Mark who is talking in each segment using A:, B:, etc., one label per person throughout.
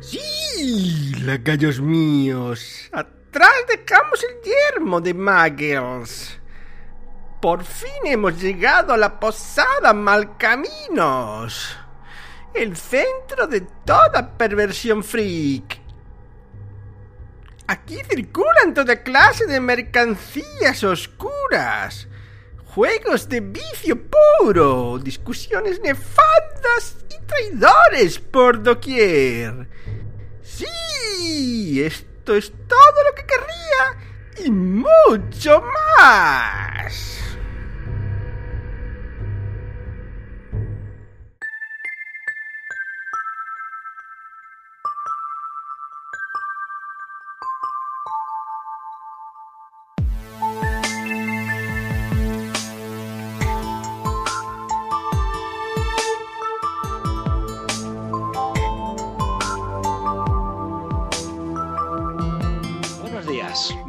A: Sí, lacayos míos. Atrás dejamos el yermo de Muggles. Por fin hemos llegado a la posada Malcaminos. El centro de toda perversión freak. Aquí circulan toda clase de mercancías oscuras. Juegos de vicio puro, discusiones nefadas y traidores por doquier. Sí, esto es todo lo que querría y mucho más.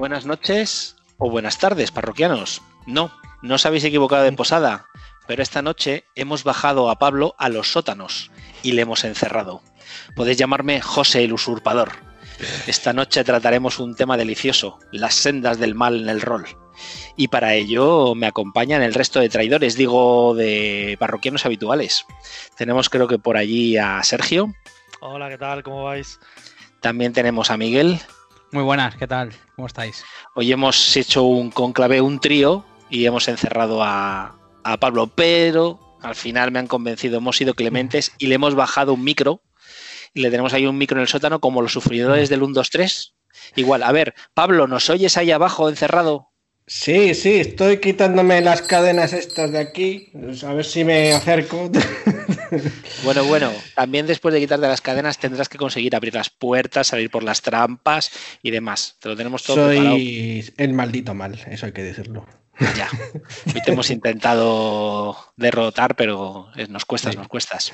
B: Buenas noches o buenas tardes, parroquianos. No, no os habéis equivocado de posada, pero esta noche hemos bajado a Pablo a los sótanos y le hemos encerrado. Podéis llamarme José el Usurpador. Esta noche trataremos un tema delicioso, las sendas del mal en el rol. Y para ello me acompañan el resto de traidores, digo, de parroquianos habituales. Tenemos creo que por allí a Sergio,
C: Hola, ¿qué tal? ¿Cómo vais?
B: también tenemos a Miguel,
D: Muy buenas, ¿qué tal? ¿Cómo estáis?
B: Hoy hemos hecho un conclave, un trío, y hemos encerrado a, a Pablo, pero al final me han convencido, hemos sido clementes y le hemos bajado un micro. Y le tenemos ahí un micro en el sótano, como los sufridores del 1, 2, 3. Igual, a ver, Pablo, ¿nos oyes ahí abajo encerrado?
A: Sí, sí, estoy quitándome las cadenas estas de aquí. A ver si me acerco.
B: Bueno, bueno, también después de quitarte las cadenas tendrás que conseguir abrir las puertas, salir por las trampas y demás. Te lo tenemos todo preparado.
A: Soy el maldito mal, eso hay que decirlo.
B: Ya. Hoy te hemos intentado derrotar, pero nos cuestas,
A: Sí.
B: nos cuestas.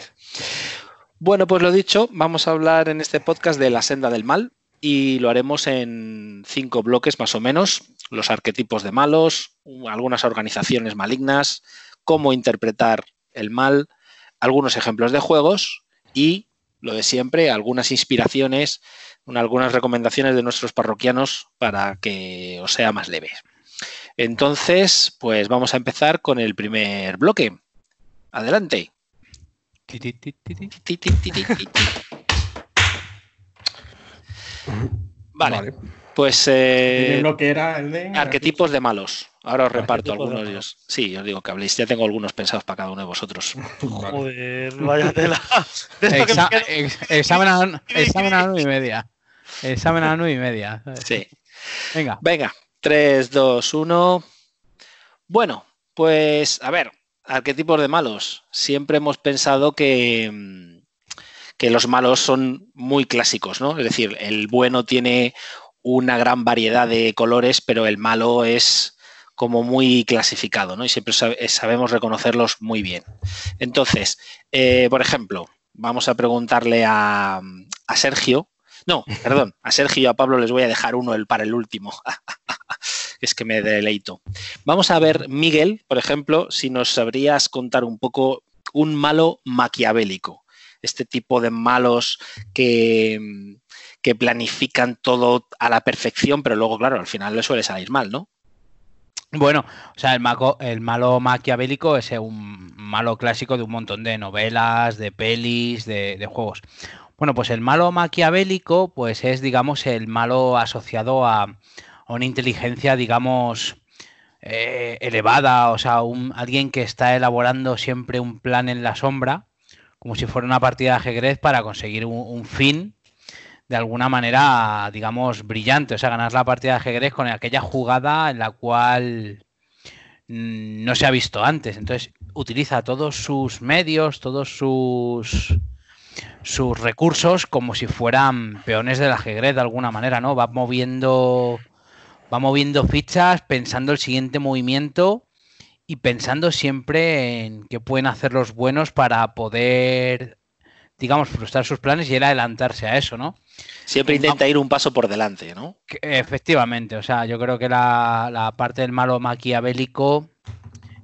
B: Bueno, pues lo dicho, vamos a hablar en este podcast de la senda del mal y lo haremos en cinco bloques más o menos. Los arquetipos de malos, algunas organizaciones malignas, cómo interpretar el mal, algunos ejemplos de juegos y, lo de siempre, algunas inspiraciones, un- algunas recomendaciones de nuestros parroquianos para que os sea más leve. Entonces, pues vamos a empezar con el primer bloque. Adelante. Vale, pues eh,
A: lo que era el de...
B: arquetipos de malos. Ahora os reparto algunos de ellos. Sí, os digo que habléis. Ya tengo algunos pensados para cada uno de vosotros.
C: Joder, vaya tela.
D: Exa- examen, a, examen a las nueve y media. Examen a y media.
B: Sí.
D: Venga.
B: Venga, 3, 2, 1. Bueno, pues a ver, arquetipos de malos. Siempre hemos pensado que, mm, que los malos son muy clásicos, ¿no? Es decir, el bueno tiene una gran variedad de colores, pero el malo es como muy clasificado, ¿no? Y siempre sabe- sabemos reconocerlos muy bien. Entonces, eh, por ejemplo, vamos a preguntarle a, a Sergio. No, perdón, a Sergio y a Pablo les voy a dejar uno el para el último. es que me deleito. Vamos a ver, Miguel, por ejemplo, si nos sabrías contar un poco un malo maquiavélico. Este tipo de malos que, que planifican todo a la perfección, pero luego, claro, al final le suele salir mal, ¿no?
D: Bueno, o sea, el, el malo maquiavélico es un malo clásico de un montón de novelas, de pelis, de, juegos. Bueno, pues el malo maquiavélico, pues es, digamos, el malo asociado a, una inteligencia, digamos, eh, elevada, o sea, un, alguien que está elaborando siempre un plan en la sombra, como si fuera una partida de ajedrez para conseguir un fin de alguna manera, digamos, brillante. O sea, ganar la partida de ajedrez con aquella jugada en la cual mm, no se ha visto antes. Entonces, utiliza todos sus medios, todos sus sus recursos como si fueran peones del ajedrez de alguna manera, ¿no? Va moviendo va moviendo fichas, pensando el siguiente movimiento y pensando siempre en qué pueden hacer los buenos para poder digamos, frustrar sus planes y adelantarse a eso, ¿no?
B: Siempre intenta ir un paso por delante, ¿no?
D: Efectivamente, o sea, yo creo que la, la parte del malo maquiavélico,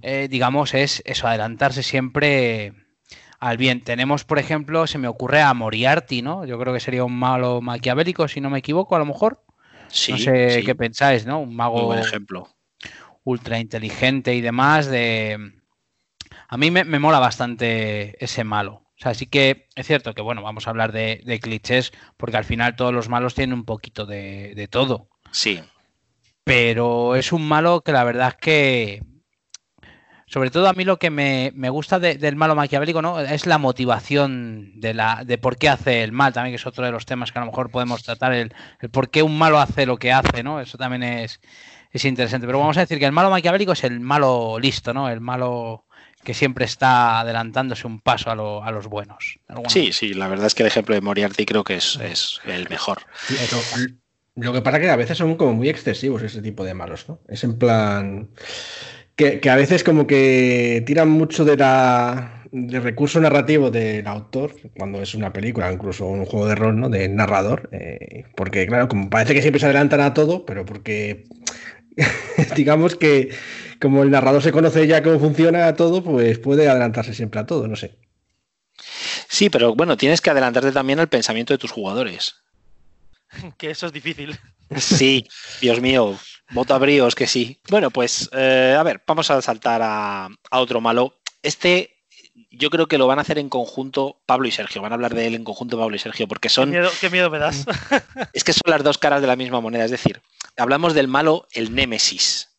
D: eh, digamos, es eso, adelantarse siempre al bien. Tenemos, por ejemplo, se me ocurre a Moriarty, ¿no? Yo creo que sería un malo maquiavélico, si no me equivoco, a lo mejor.
B: Sí,
D: no sé
B: sí.
D: qué pensáis, ¿no? Un
B: Muy
D: mago
B: buen ejemplo.
D: ultra inteligente y demás. De... A mí me, me mola bastante ese malo. O sea, sí que es cierto que, bueno, vamos a hablar de, de clichés, porque al final todos los malos tienen un poquito de, de todo.
B: Sí,
D: Pero es un malo que la verdad es que. Sobre todo a mí lo que me, me gusta de- del malo maquiavélico, ¿no? Es la motivación de la, de por qué hace el mal, también que es otro de los temas que a lo mejor podemos tratar, el, el por qué un malo hace lo que hace, ¿no? Eso también es, es interesante. Pero vamos a decir que el malo maquiavélico es el malo listo, ¿no? El malo que siempre está adelantándose un paso a, lo- a los buenos.
B: sí, sí, la verdad es que el ejemplo de Moriarty creo que es, es el mejor.
A: Sí, eso, Lo que pasa es que a veces son como muy excesivos ese tipo de malos, ¿no? Es en plan. Que, que a veces como que tiran mucho de la del recurso narrativo del autor, cuando es una película, incluso un juego de rol, ¿no? De narrador. eh, porque, claro, como parece que siempre se adelantan a todo, pero porque digamos que como el narrador se conoce ya cómo funciona todo, pues puede adelantarse siempre a todo, no sé.
B: Sí, pero bueno, tienes que adelantarte también al pensamiento de tus jugadores.
C: Que eso es difícil.
B: Sí, Dios mío, voto a bríos que sí. Bueno, pues eh, a ver, vamos a saltar a, a otro malo. Este yo creo que lo van a hacer en conjunto Pablo y Sergio. Van a hablar de él en conjunto Pablo y Sergio, porque
C: Qué
B: son
C: miedo, qué miedo me das.
B: es que son las dos caras de la misma moneda. Es decir, hablamos del malo, el némesis.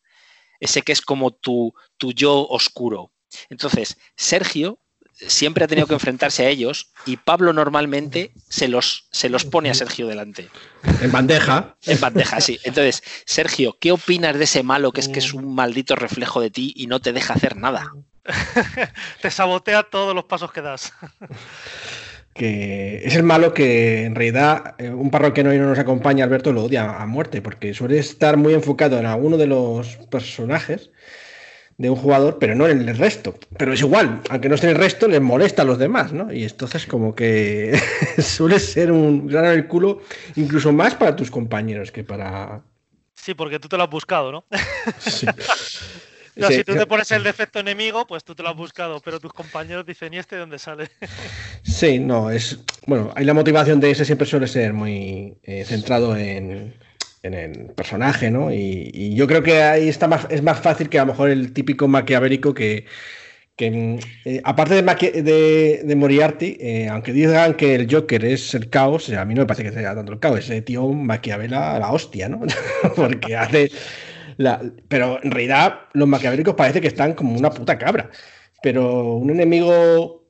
B: Ese que es como tu, tu yo oscuro. Entonces, Sergio siempre ha tenido que enfrentarse a ellos y Pablo normalmente se los, se los pone a Sergio delante.
A: En bandeja.
B: En bandeja, sí. Entonces, Sergio, ¿qué opinas de ese malo que es que es un maldito reflejo de ti y no te deja hacer nada?
C: Te sabotea todos los pasos que das.
A: que es el malo que en realidad eh, un parroquiano hoy no nos acompaña, Alberto, lo odia a muerte, porque suele estar muy enfocado en alguno de los personajes de un jugador, pero no en el resto. Pero es igual, aunque no esté en el resto, les molesta a los demás, ¿no? Y entonces como que suele ser un grano en el culo, incluso más para tus compañeros que para...
C: Sí, porque tú te lo has buscado, ¿no?
A: Sí.
C: No,
A: Sí,
C: si tú te pones el defecto enemigo, pues tú te lo has buscado, pero tus compañeros dicen, ¿y este de dónde sale?
A: Sí, no, es. Bueno, ahí la motivación de ese siempre suele ser muy eh, centrado en, en el personaje, ¿no? Y, y yo creo que ahí está más, es más fácil que a lo mejor el típico maquiavélico que. que, eh, aparte de, Maqui- de, de Moriarty, eh, aunque digan que el Joker es el caos, a mí no me parece que sea tanto el caos, ese tío maquiavela a la hostia, ¿no? Porque hace. Pero en realidad los maquiavélicos parece que están como una puta cabra. Pero un enemigo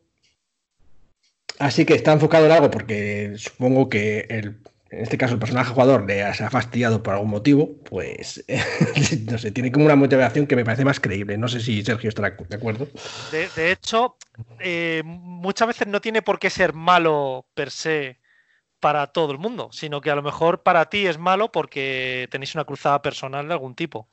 A: Así que está enfocado en algo porque supongo que el, en este caso el personaje jugador le se ha fastidiado por algún motivo, pues no sé, tiene como una motivación que me parece más creíble. No sé si Sergio estará de acuerdo.
C: De, de hecho, eh, muchas veces no tiene por qué ser malo per se para todo el mundo, sino que a lo mejor para ti es malo porque tenéis una cruzada personal de algún tipo.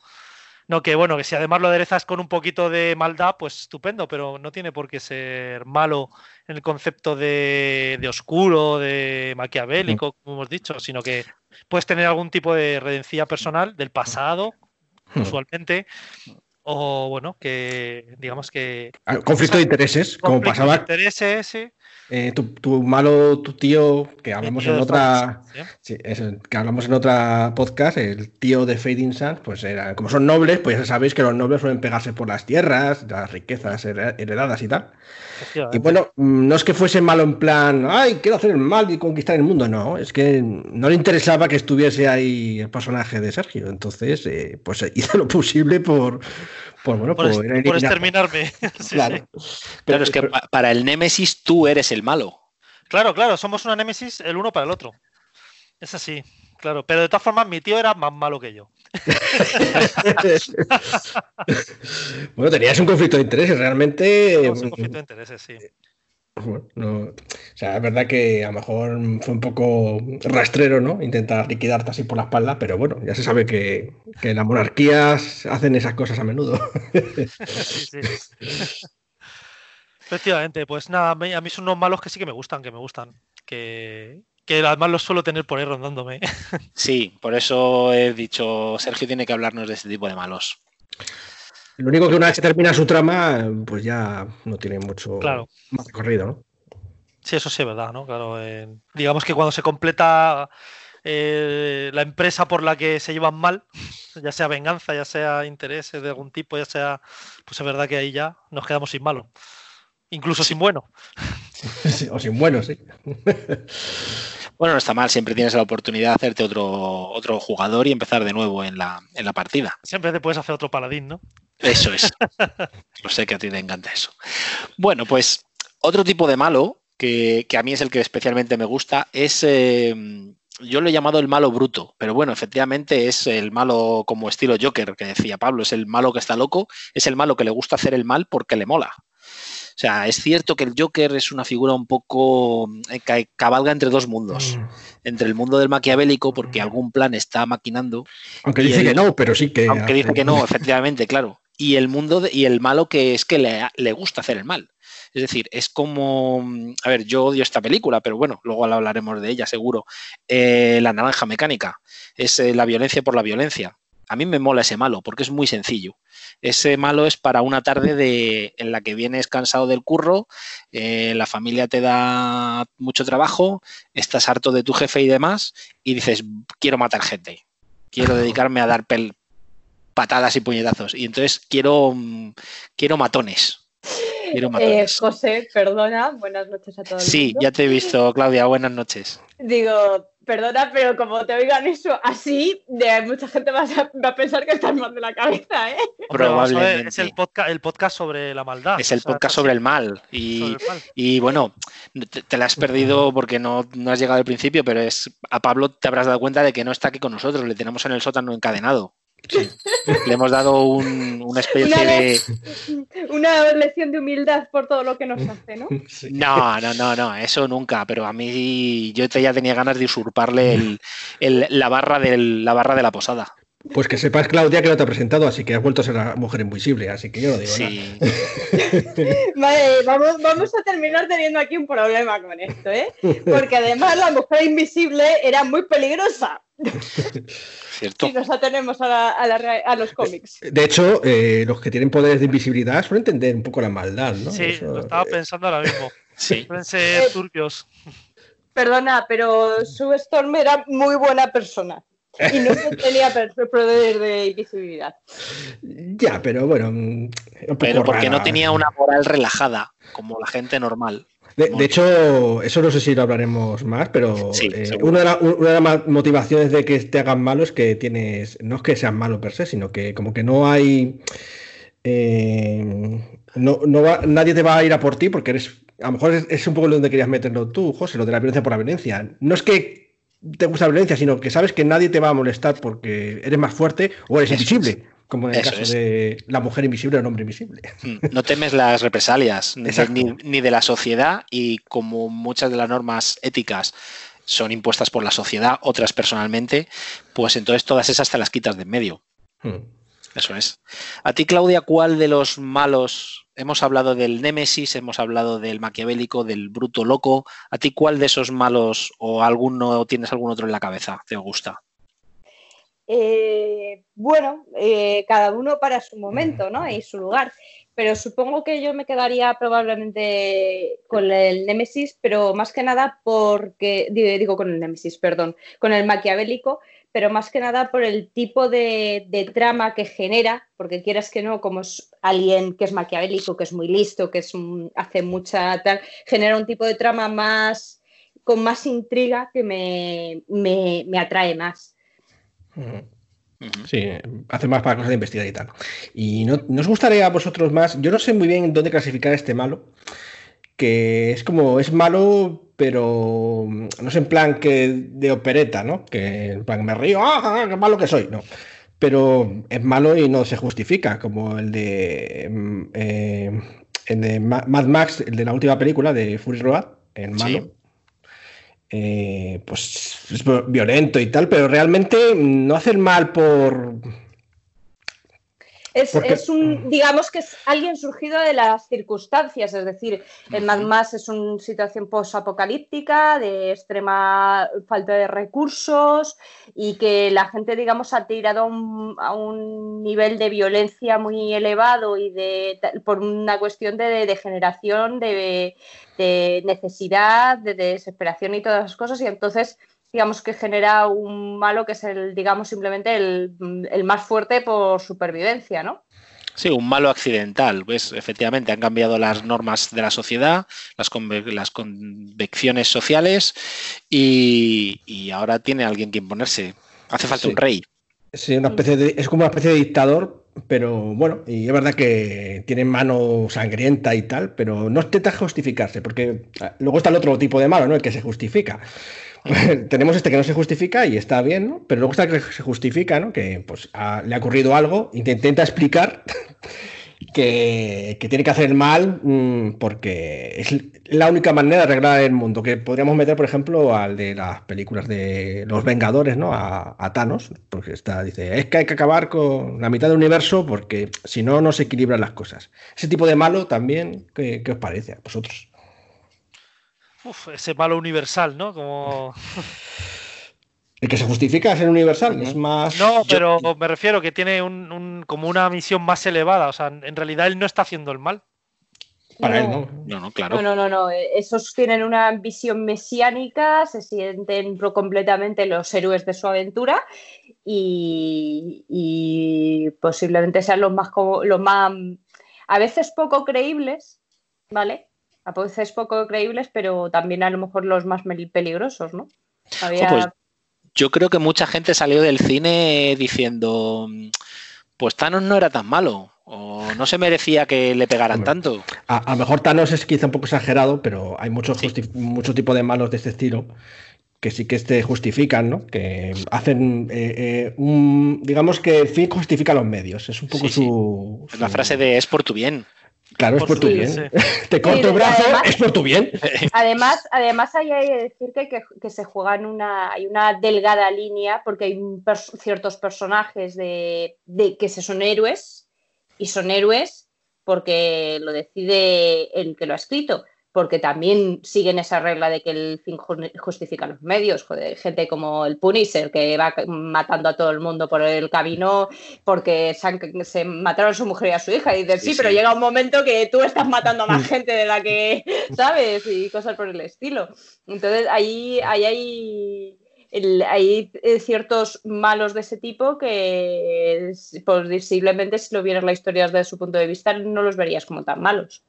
C: No, que bueno, que si además lo aderezas con un poquito de maldad, pues estupendo, pero no tiene por qué ser malo en el concepto de, de oscuro, de maquiavélico, como hemos dicho, sino que puedes tener algún tipo de redencía personal del pasado,
A: Hmm.
C: usualmente, o bueno, que digamos que
A: Ah, Conflicto de intereses, como
C: conflictos de
A: pasaba
C: intereses, sí.
A: eh, tu, tu malo, tu tío, que hablamos
C: tío
A: en otra. Que hablamos en otra podcast, el tío de Fading Suns, pues era, como son nobles, pues ya sabéis que los nobles suelen pegarse por las tierras, las riquezas hered- heredadas y tal. Y bueno, mm, no es que fuese malo en plan, ay, quiero hacer el mal y conquistar el mundo, no, es que no le interesaba que estuviese ahí el personaje de Sergio, entonces, eh, pues hizo lo posible por, por bueno,
C: por,
A: por,
C: exterminarme. Sí,
A: Claro.
C: sí.
A: Pero-
B: Claro, es que
A: pero-
B: para el Némesis tú eres el malo.
C: Claro, claro, somos una némesis el uno para el otro. Es así, claro. Pero de todas formas, mi tío era más malo que yo.
A: bueno, tenías un conflicto de intereses, realmente.
C: Tenemos un conflicto de intereses, sí.
A: Bueno, no- o sea, es verdad que a lo mejor fue un poco rastrero, ¿no? Intentar liquidarte así por la espalda, pero bueno, ya se sabe que, que las monarquías hacen esas cosas a menudo.
C: Sí, sí. Efectivamente, pues nada, a mí son unos malos que sí que me gustan, que me gustan. Que, que además los suelo tener por ahí rondándome.
B: Sí, por eso he dicho, Sergio tiene que hablarnos de este tipo de malos.
A: Lo único que una vez que termina su trama, pues ya no tiene mucho
C: Claro.
A: más recorrido, ¿no?
C: Sí, eso sí es verdad, ¿no? Claro, eh, digamos que cuando se completa eh, la empresa por la que se llevan mal, ya sea venganza, ya sea intereses de algún tipo, ya sea, pues es verdad que ahí ya nos quedamos sin malo, incluso sin bueno.
A: Sí, o sin bueno, sí.
B: Bueno, no está mal, siempre tienes la oportunidad de hacerte otro, otro jugador y empezar de nuevo en la, en la partida.
C: Siempre te puedes hacer otro paladín, ¿no?
B: Eso es. Lo sé que a ti te encanta eso. Bueno, pues otro tipo de malo, que, que a mí es el que especialmente me gusta, es... eh, yo lo he llamado el malo bruto, pero bueno, efectivamente es el malo como estilo Joker, que decía Pablo, es el malo que está loco, es el malo que le gusta hacer el mal porque le mola. O sea, es cierto que el Joker es una figura un poco eh, que cabalga entre dos mundos.
A: Mm.
B: Entre el mundo del maquiavélico, porque algún plan está maquinando,
A: Aunque dice
B: el-
A: que no, pero sí que.
B: aunque dice que no, efectivamente, claro. Y el mundo de- y el malo que es que le, le gusta hacer el mal. Es decir, es como. A ver, yo odio esta película, pero bueno, luego la hablaremos de ella, seguro. Eh, la naranja mecánica. Es eh, la violencia por la violencia. A mí me mola ese malo, porque es muy sencillo. Ese malo es para una tarde de, en la que vienes cansado del curro, eh, la familia te da mucho trabajo, estás harto de tu jefe y demás, y dices, quiero matar gente. Quiero dedicarme a dar pel- patadas y puñetazos. Y entonces quiero, mm, quiero matones. Quiero
E: Eh,
B: matones.
E: José, perdona, buenas noches a todos.
B: Sí, ya te he visto, Claudia. Buenas noches.
E: Digo, perdona, pero como te oigan eso así, de mucha gente va a, va a pensar que estás mal de la cabeza, ¿eh?
B: Probablemente.
C: es el podcast, el podcast sobre la maldad.
B: Es el
C: o sea,
B: podcast sobre el mal. Y,
C: sobre el mal.
B: y bueno, te, te la has perdido porque no, no has llegado al principio, pero es a Pablo te habrás dado cuenta de que no está aquí con nosotros, le tenemos en el sótano encadenado. Le hemos dado un- una especie
E: Una
B: de...
E: Una lección de humildad por todo lo que nos hace, ¿no?
A: Sí.
B: No, no, no, no, eso nunca, pero a mí yo te- ya tenía ganas de usurparle el- el- la, barra del, la barra de la posada.
A: Pues que sepas, Claudia, que no te ha presentado, así que has vuelto a ser la mujer invisible, así que yo no digo nada.
B: Sí,
E: Vale, vamos, vamos a terminar teniendo aquí un problema con esto, ¿eh? Porque además la mujer invisible era muy peligrosa
B: cierto.
E: si nos atenemos a, la- a la rea- a los cómics.
A: De hecho, eh, los que tienen poderes de invisibilidad suelen entender un poco la maldad, ¿no?
C: Sí,
A: Eso,
C: lo estaba
A: eh,
C: pensando ahora mismo.
B: Sí.
C: Pueden ser
E: Eh,
C: turbios.
E: Perdona, pero Sue Storm era muy buena persona y no tenía poder de invisibilidad.
A: Ya, pero bueno.
B: Pero porque no tenía una moral relajada, como la gente normal.
A: De, de hecho, eso no sé si lo hablaremos más, pero
B: Sí,
A: eh, una, de la- una de las motivaciones de que te hagan malo es que tienes, no es que seas malo per se, sino que como que no hay, eh, no, no va- nadie te va a ir a por ti porque eres, a lo mejor es, es un poco donde querías meterlo tú, José, lo de la violencia por la violencia. No es que te gusta la violencia, sino que sabes que nadie te va a molestar porque eres más fuerte o eres invisible, como en el
B: Eso
A: caso
B: es.
A: de la mujer invisible o el hombre invisible.
B: Mm, No temes las represalias ni de la sociedad y como muchas de las normas éticas son impuestas por la sociedad, otras personalmente, pues entonces todas esas te las quitas de en medio.
A: Hmm.
B: Eso es. A ti, Claudia, ¿cuál de los malos? Hemos hablado del Némesis, hemos hablado del maquiavélico, del bruto loco. ¿A ti cuál de esos malos o alguno tienes algún otro en la cabeza te gusta?
E: Eh, bueno, eh, cada uno para su momento, ¿no? Y su lugar. Pero supongo que yo me quedaría probablemente con el Némesis, pero más que nada porque, digo, digo con el Némesis, perdón, con el maquiavélico, pero más que nada por el tipo de, de trama que genera, porque quieras que no, como es alguien que es maquiavélico, que es muy listo, que es hace mucha tal, genera un tipo de trama más con más intriga que me, me- me atrae más.
A: Sí, hace más para cosas de investigar y tal. Y no, ¿no os gustaría a vosotros más? Yo no sé muy bien dónde clasificar este malo, que es como, es malo, pero mm, no es en plan que de opereta, ¿no? Que en plan me río, ¡ah, qué malo que soy! No. Pero es malo y no se justifica, como el de, mm, eh, el de Ma- Mad Max, el de la última película de Fury Road, el malo.
B: Sí.
A: Eh, pues es violento y tal, pero realmente no hace el mal por.
E: Es, es, un, digamos que es alguien surgido de las circunstancias, es decir, el Mad Max es una situación post-apocalíptica, de extrema falta de recursos y que la gente, digamos, ha tirado a un, a un nivel de violencia muy elevado y de por una cuestión de degeneración, de, de necesidad, de desesperación y todas esas cosas, y entonces digamos que genera un malo que es el, digamos, simplemente el, el más fuerte por supervivencia, ¿no?
B: Sí, un malo accidental. Pues efectivamente han cambiado las normas de la sociedad, las, las convecciones sociales y, y, ahora tiene alguien que imponerse. Hace falta
A: Sí.
B: un rey.
A: Sí, una especie de, es como una especie de dictador, pero bueno, y es verdad que tiene mano sangrienta y tal, pero no intenta justificarse, porque ah, luego está el otro tipo de malo, ¿no? El que se justifica. Tenemos este que no se justifica y está bien, ¿no? Pero luego está el que se justifica, ¿no? Que pues le ha ocurrido algo, int- intenta explicar que, que tiene que hacer el mal mm, porque es la única manera de arreglar el mundo. Que podríamos meter, por ejemplo, al de las películas de los Vengadores, ¿no? A, a Thanos, porque está, dice, es que hay que acabar con la mitad del universo porque si no, no se equilibran las cosas. Ese tipo de malo también, ¿qué, qué os parece a vosotros?
C: Uf, ese malo universal, ¿no? Como...
A: El que se justifica es el universal, es más...
C: No, pero me refiero que tiene un, un- como una misión más elevada. O sea, en realidad él no está haciendo el mal.
A: Para él,
E: No.
A: ¿no?
B: No, no, claro.
E: No, no, no, no. eh, Esos tienen una visión mesiánica, se sienten completamente los héroes de su aventura y, y posiblemente sean los más, como- los más, a veces poco creíbles, ¿vale? A veces poco creíbles, pero también a lo mejor los más peligrosos, ¿no? Había-
B: pues, Yo creo que mucha gente salió del cine diciendo, pues Thanos no era tan malo, o no se merecía que le pegaran
A: Hombre.
B: tanto.
A: A, lo mejor Thanos es quizá un poco exagerado, pero hay muchos
B: Sí.
A: mucho tipo de malos de este estilo que sí que te justifican, ¿no? Que hacen eh, eh, un. Digamos que el fin justifica los medios. Es un poco
B: Sí, sí.
A: su,
B: La
A: su-
B: frase de es por tu bien.
A: Claro, es
C: Por
A: por tu bien.
C: sí.
A: Te corto
E: Sí,
A: el brazo,
E: además-
A: es por tu bien.
E: Además, además hay que decir que, que- que se juegan una, hay una delgada línea porque hay pers- ciertos personajes de, de que se son héroes y son héroes porque lo decide el que lo ha escrito, porque también siguen esa regla de que el fin ju- justifica los medios. Joder, gente como el Punisher que va matando a todo el mundo por el camino porque se, han- se mataron a su mujer y a su hija. Y dices,
B: Sí,
E: sí, pero
B: sí.
E: llega un momento que tú estás matando a más gente de la que ¿sabes? Y cosas por el estilo. Entonces, ahí, ahí hay, el- hay eh, ciertos malos de ese tipo que posiblemente si lo vieras la historia desde su punto de vista no los verías como tan malos.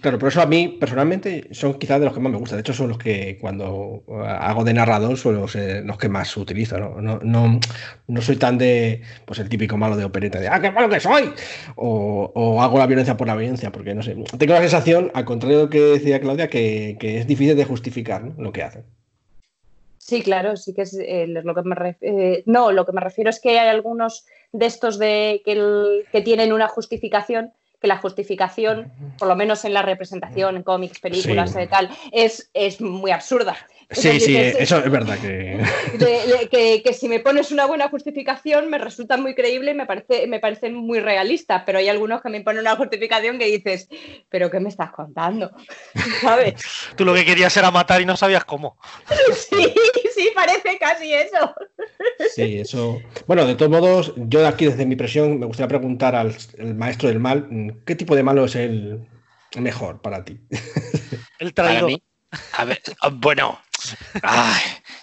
A: Claro, pero eso a mí personalmente son quizás de los que más me gustan. De hecho, son los que cuando eh, hago de narrador son ser los que más utilizo. ¿no? No, no, no soy tan de pues el típico malo de opereta de ¡ah, qué malo que soy! O, hago la violencia por la violencia, porque no sé. Tengo la sensación, al contrario de lo que decía Claudia, que, es difícil de justificar lo que hacen.
E: Sí, claro, sí que es, eh, lo que me refiero. no, lo que me refiero es que hay algunos de estos de que tienen una justificación, que la justificación, por lo menos en la representación, en cómics, películas,
A: Sí.
E: eh, tal, es, es muy absurda.
A: Sí,
E: Entonces
A: sí, eso es verdad que.
E: de- de- que, que si me pones una buena justificación me resulta muy creíble y me parece, me parece muy realista, pero hay algunos que me ponen una justificación que dices, pero ¿qué me estás contando? ¿Sabes?
C: Tú lo que querías era matar y no sabías cómo.
E: Sí, sí, parece casi eso.
A: Sí, eso. Bueno, de todos modos, yo de aquí, desde mi presión, me gustaría preguntar al maestro del mal, mm, ¿qué tipo de malo es el mejor para ti?
C: El
B: Para
C: traidor.
B: A ver, ah, bueno.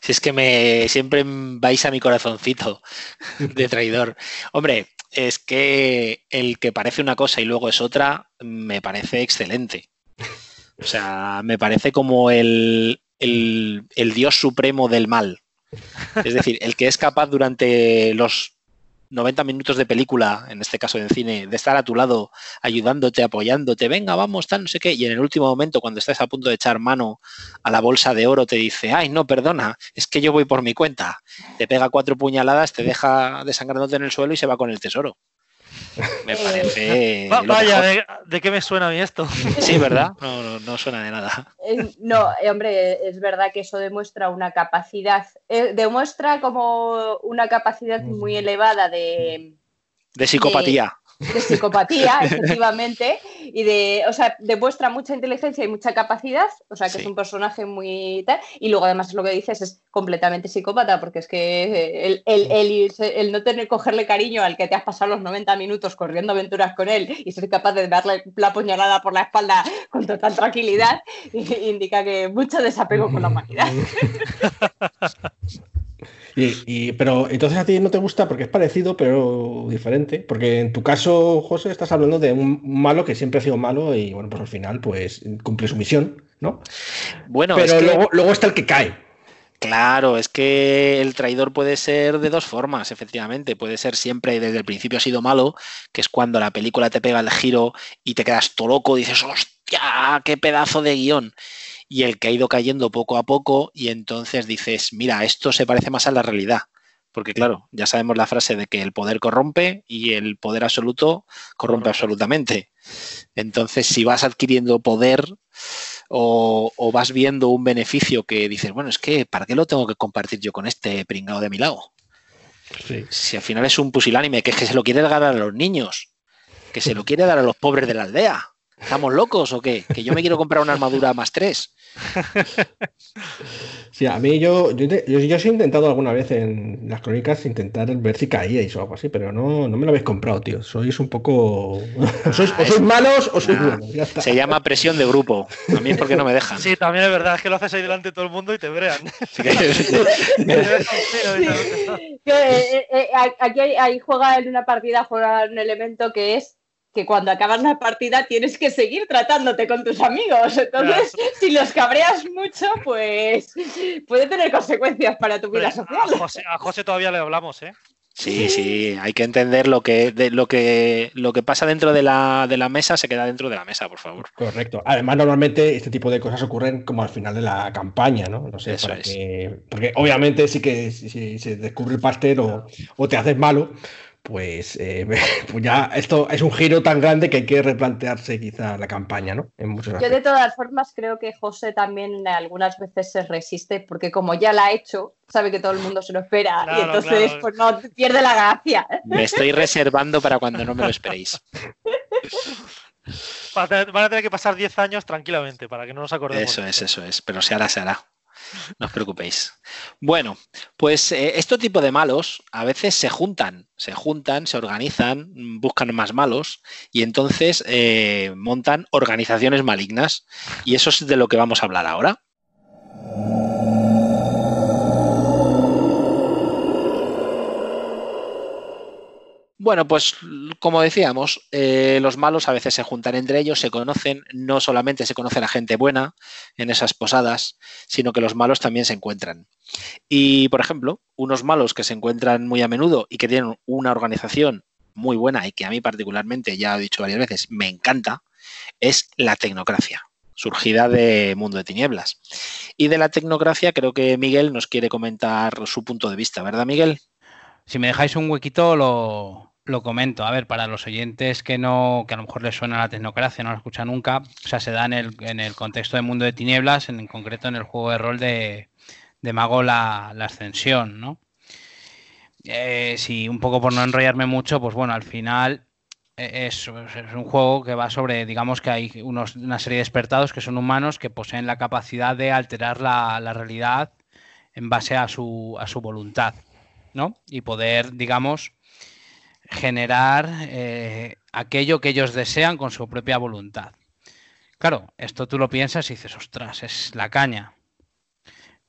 B: Si es que me siempre vais a mi corazoncito de traidor. Hombre, es que el que parece una cosa y luego es otra, me parece excelente. O sea, me parece como el, el, el dios supremo del mal. Es decir, el que es capaz durante los 90 minutos de película, en este caso de cine, de estar a tu lado, ayudándote, apoyándote, venga, vamos, tal, no sé qué, y en el último momento, cuando estás a punto de echar mano a la bolsa de oro, te dice, ay, no, perdona, es que yo voy por mi cuenta. Te pega cuatro puñaladas, te deja desangrándote en el suelo y se va con el tesoro. Me parece...
C: Va- vaya, de, de qué me suena a mí esto?
B: Sí, ¿verdad? No, no, no suena de nada.
E: Eh, No, eh, hombre, es verdad que eso demuestra una capacidad, eh, demuestra como una capacidad muy elevada de,
B: De psicopatía
E: de psicopatía, efectivamente, y de, o sea, demuestra mucha inteligencia y mucha capacidad, o sea, que es un personaje muy tal, y luego además lo que dices es completamente psicópata, porque es que el, el, el, no tener, cogerle cariño al que te has pasado los 90 minutos corriendo aventuras con él y ser capaz de darle la puñalada por la espalda con total tranquilidad, indica que mucho desapego con la humanidad.
A: Y, pero entonces a ti no te gusta porque es parecido, pero diferente. Porque en tu caso, José, estás hablando de un malo que siempre ha sido malo y bueno, pues al final, pues cumple su misión, ¿no?
B: Bueno,
A: pero luego, luego está el que cae.
B: Claro, es que el traidor puede ser de dos formas, efectivamente. Puede ser siempre desde el principio ha sido malo, que es cuando la película te pega el giro y te quedas todo loco, dices, hostia, qué pedazo de guion y el que ha ido cayendo poco a poco y entonces dices, mira, esto se parece más a la realidad. Porque claro, ya sabemos la frase de que el poder corrompe y el poder absoluto corrompe absolutamente. Entonces, si vas adquiriendo poder o, vas viendo un beneficio que dices, bueno, es que, ¿para qué lo tengo que compartir yo con este pringado de mi lado? Si al final es un pusilánime que es que se lo quiere dar a los niños, que se lo quiere dar a los pobres de la aldea. ¿Estamos locos o qué? Que yo me quiero comprar una armadura más tres.
A: Sí, a mí yo, yo, yo, he intentado alguna vez en las crónicas intentar ver si caíais o algo así, pero no, no me lo habéis comprado, tío. Sois un poco. ¿Sois, o sois malos o sois buenos.
B: Se llama presión de grupo. A mí es porque no me dejan.
C: Sí, también es verdad, es que lo haces ahí delante de todo el mundo y te brean.
E: aquí ahí juega en una partida, juega un elemento que es que cuando acabas la partida tienes que seguir tratándote con tus amigos. Entonces, si los cabreas mucho, pues puede tener consecuencias para tu vida social.
C: A José, todavía le hablamos, ¿eh?
B: Sí, sí, hay que entender lo que, de, lo que, lo que pasa dentro de la, de la, mesa se queda dentro de la mesa, por favor.
A: Correcto. Además, normalmente este tipo de cosas ocurren como al final de la campaña, ¿no? No sé, para porque obviamente sí que si, se descubre el pastel o, o te haces malo, pues, eh, pues, ya esto es un giro tan grande que hay que replantearse quizá la campaña, ¿no?
E: Yo de todas formas creo que José también algunas veces se resiste porque como ya la ha hecho, sabe que todo el mundo se lo espera y entonces pues no pierde la gracia.
B: Me estoy reservando para cuando no me lo esperéis.
C: Van a tener que pasar 10 años tranquilamente para que no nos acordemos.
B: Eso es, eso es, pero se hará, se hará. No os preocupéis. Bueno, pues eh, este tipo de malos a veces se juntan, se juntan, se organizan, buscan más malos y entonces eh, montan organizaciones malignas. Y eso es de lo que vamos a hablar ahora. Bueno, pues como decíamos, eh, los malos a veces se juntan entre ellos, se conocen, no solamente se conoce la gente buena en esas posadas, sino que los malos también se encuentran. Y, por ejemplo, unos malos que se encuentran muy a menudo y que tienen una organización muy buena y que a mí particularmente, ya he dicho varias veces, me encanta, es la tecnocracia, surgida de Mundo de Tinieblas. Y de la tecnocracia creo que Miguel nos quiere comentar su punto de vista, ¿verdad, Miguel?
D: Si me dejáis un huequito, lo, lo comento, a ver, para los oyentes que no, que a lo mejor les suena la tecnocracia, no la escuchan nunca, o sea, se da en el, en el contexto de Mundo de Tinieblas, en, concreto en el juego de rol de, de Mago la, Ascensión, ¿no? Eh, si un poco por no enrollarme mucho, pues bueno, al final eh, es, es, un juego que va sobre, digamos que hay unos, una serie de despertados que son humanos que poseen la capacidad de alterar la, la realidad en base a su, a su voluntad, ¿no? Y poder, digamos, generar eh, aquello que ellos desean con su propia voluntad. Claro, esto tú lo piensas y dices, ostras, es la caña.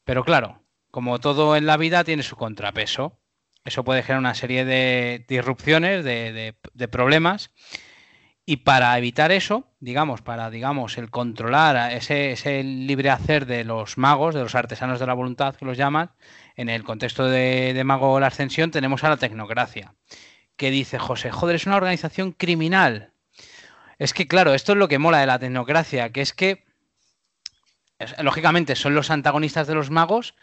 D: Pero claro, como todo en la vida tiene su contrapeso. Eso puede generar una serie de disrupciones, de, problemas. Y para evitar eso, digamos, para, digamos, el controlar ese, ese, libre hacer de los magos, de los artesanos de la voluntad que los llaman, en el contexto de, de Mago la Ascensión tenemos a la tecnocracia que dice José, joder, es una organización criminal. Es que, claro, esto es lo que mola de la tecnocracia, que es que, lógicamente, son los antagonistas de los magos,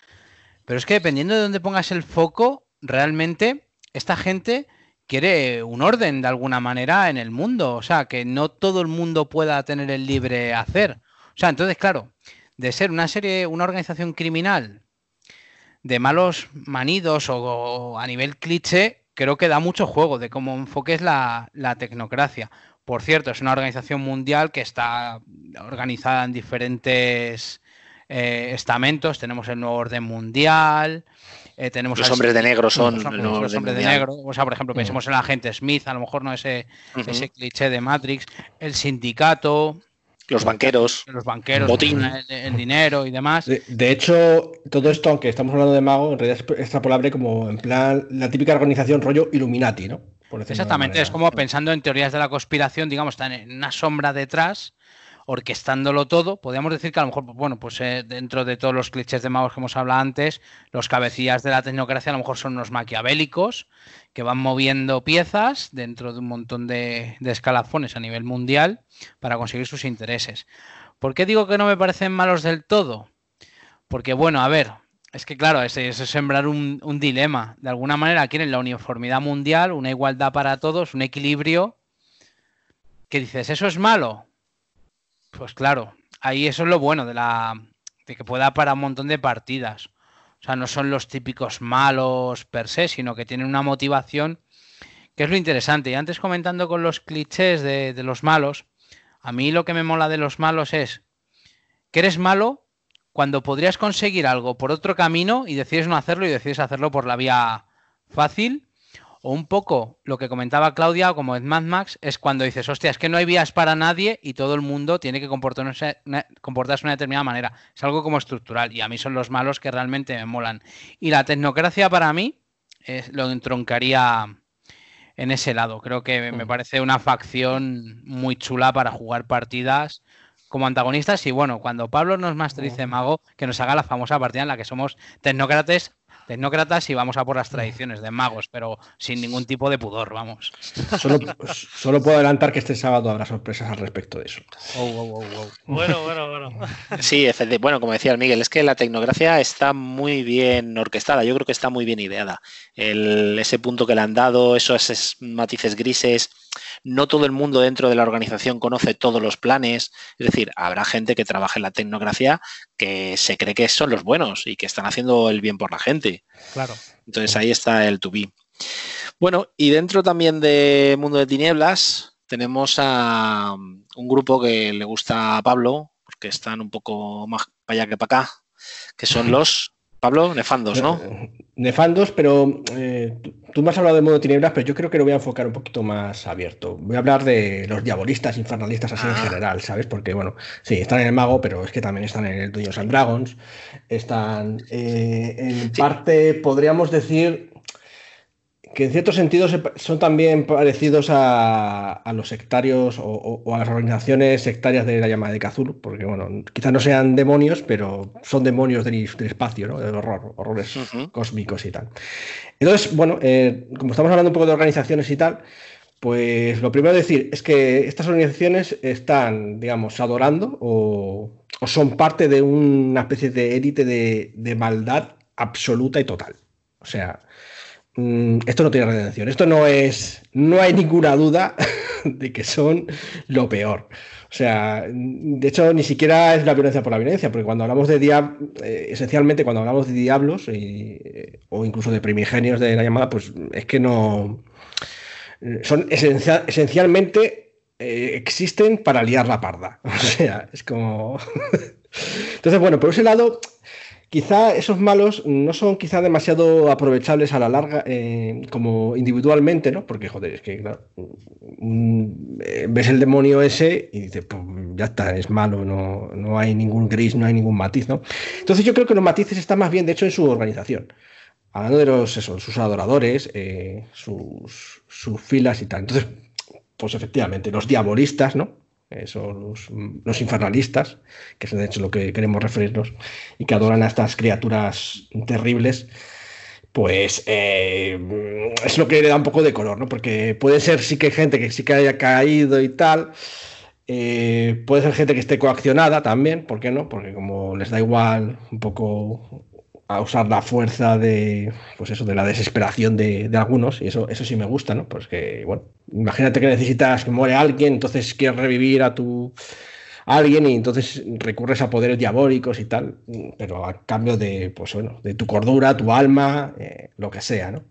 D: pero es que dependiendo de dónde pongas el foco, realmente esta gente quiere un orden de alguna manera en el mundo, o sea, que no todo el mundo pueda tener el libre hacer. O sea, entonces, claro, de ser una serie, una organización criminal de malos manidos o, a nivel cliché, creo que da mucho juego de cómo enfoques la, la tecnocracia. Por cierto, es una organización mundial que está organizada en diferentes eh, estamentos. Tenemos el nuevo orden mundial. eh, tenemos
B: Los hombres de negro son
D: los, hombres- los de negro. O sea, por ejemplo, pensemos en el agente Smith, a lo mejor no ese, ese cliché de Matrix. El sindicato,
B: Los banqueros.
D: los banqueros,
B: Botín.
D: el, el dinero y demás.
A: De, de hecho, todo esto, aunque estamos hablando de mago, en realidad es extrapolable como en plan la típica organización rollo Illuminati, ¿no?
D: Exactamente, es como pensando en teorías de la conspiración, digamos, están en una sombra detrás, orquestándolo todo. Podríamos decir que a lo mejor, bueno, pues eh, dentro de todos los clichés de magos que hemos hablado antes, los cabecillas de la tecnocracia a lo mejor son unos maquiavélicos que van moviendo piezas dentro de un montón de, escalafones a nivel mundial para conseguir sus intereses. ¿Por qué digo que no me parecen malos del todo? Porque, bueno, a ver, es que claro, es, es sembrar un, un dilema. De alguna manera quieren la uniformidad mundial, una igualdad para todos, un equilibrio. Que dices, ¿eso es malo? Pues claro, ahí eso es lo bueno de la de que pueda para un montón de partidas. O sea, no son los típicos malos per se, sino que tienen una motivación que es lo interesante. Y antes comentando con los clichés de, de los malos, a mí lo que me mola de los malos es que eres malo cuando podrías conseguir algo por otro camino y decides no hacerlo y decides hacerlo por la vía fácil. O un poco lo que comentaba Claudia, como en Mad Max, es cuando dices, hostia, es que no hay vías para nadie y todo el mundo tiene que comportarse, comportarse de una determinada manera. Es algo como estructural y a mí son los malos que realmente me molan. Y la tecnocracia para mí es, lo entroncaría en ese lado. Creo que me parece una facción muy chula para jugar partidas como antagonistas. Y bueno, cuando Pablo nos masterice mago, que nos haga la famosa partida en la que somos tecnócratas, tecnócratas y vamos a por las tradiciones de magos, pero sin ningún tipo de pudor, vamos.
A: Solo, solo puedo adelantar que este sábado habrá sorpresas al respecto de eso.
D: Oh, oh, oh, oh.
C: Bueno, bueno, bueno.
B: Sí, bueno, como decía el Miguel, es que la tecnocracia está muy bien orquestada, yo creo que está muy bien ideada. El- ese punto que le han dado, esos es- matices grises, no todo el mundo dentro de la organización conoce todos los planes, es decir, habrá gente que trabaja en la tecnocracia que se cree que son los buenos y que están haciendo el bien por la gente.
D: Claro.
B: Entonces ahí está el to be. Bueno, y dentro también de Mundo de Tinieblas tenemos a um, un grupo que le gusta a Pablo, porque están un poco más para allá que para acá, que son los, Pablo, nefandos, ¿no?
A: Eh, Nefandos, pero eh, tú- me has hablado de modo tinieblas, pero yo creo que lo voy a enfocar un poquito más abierto. Voy a hablar de los diabolistas, infernalistas así en
B: Ah.
A: general, ¿sabes? Porque, bueno, sí, están en el mago, pero es que también están en el Dungeons and Dragons. Están eh, en
B: Sí.
A: parte, podríamos decir que en cierto sentido son también parecidos a, a los sectarios o, o- o a las organizaciones sectarias de la llamada de Cthulhu, porque bueno, quizás no sean demonios, pero son demonios del, del espacio, ¿no? Del horror, horrores cósmicos y tal. Entonces, bueno, eh, como estamos hablando un poco de organizaciones y tal, pues lo primero decir es que estas organizaciones están, digamos, adorando o, o son parte de una especie de élite de, de maldad absoluta y total. O sea, esto no tiene redención. Esto no es. No hay ninguna duda de que son lo peor. O sea, de hecho, ni siquiera es la violencia por la violencia, porque cuando hablamos de diablos, esencialmente cuando hablamos de diablos eh, o incluso de primigenios de la llamada, pues es que no. eh, Son esencia- esencialmente eh, existen para liar la parda. O sea, es como. Entonces, bueno, por ese lado, quizá esos malos no son quizá demasiado aprovechables a la larga eh, como individualmente, ¿no? Porque, joder, es que, claro, eh, ves el demonio ese y dices, pues ya está, es malo, no, no hay ningún gris, no hay ningún matiz, ¿no? Entonces yo creo que los matices están más bien, de hecho, en su organización. Hablando de los, eso, sus adoradores, eh, sus filas y tal. Entonces, pues efectivamente, los diabolistas, ¿no? Eh, son los, los infernalistas, que es de hecho lo que queremos referirnos, y que adoran a estas criaturas terribles, pues eh, es lo que le da un poco de color, ¿no? Porque puede ser sí que hay gente que sí que haya caído y tal, eh, puede ser gente que esté coaccionada también, ¿por qué no? Porque como les da igual un poco a usar la fuerza de, pues eso, de la desesperación de, de algunos, y eso, eso sí me gusta, ¿no? Pues que, bueno, imagínate que necesitas que muere alguien, entonces quieres revivir a tu a alguien y entonces recurres a poderes diabólicos y tal, pero a cambio de, pues bueno, de tu cordura, tu alma, eh, lo que sea, ¿no?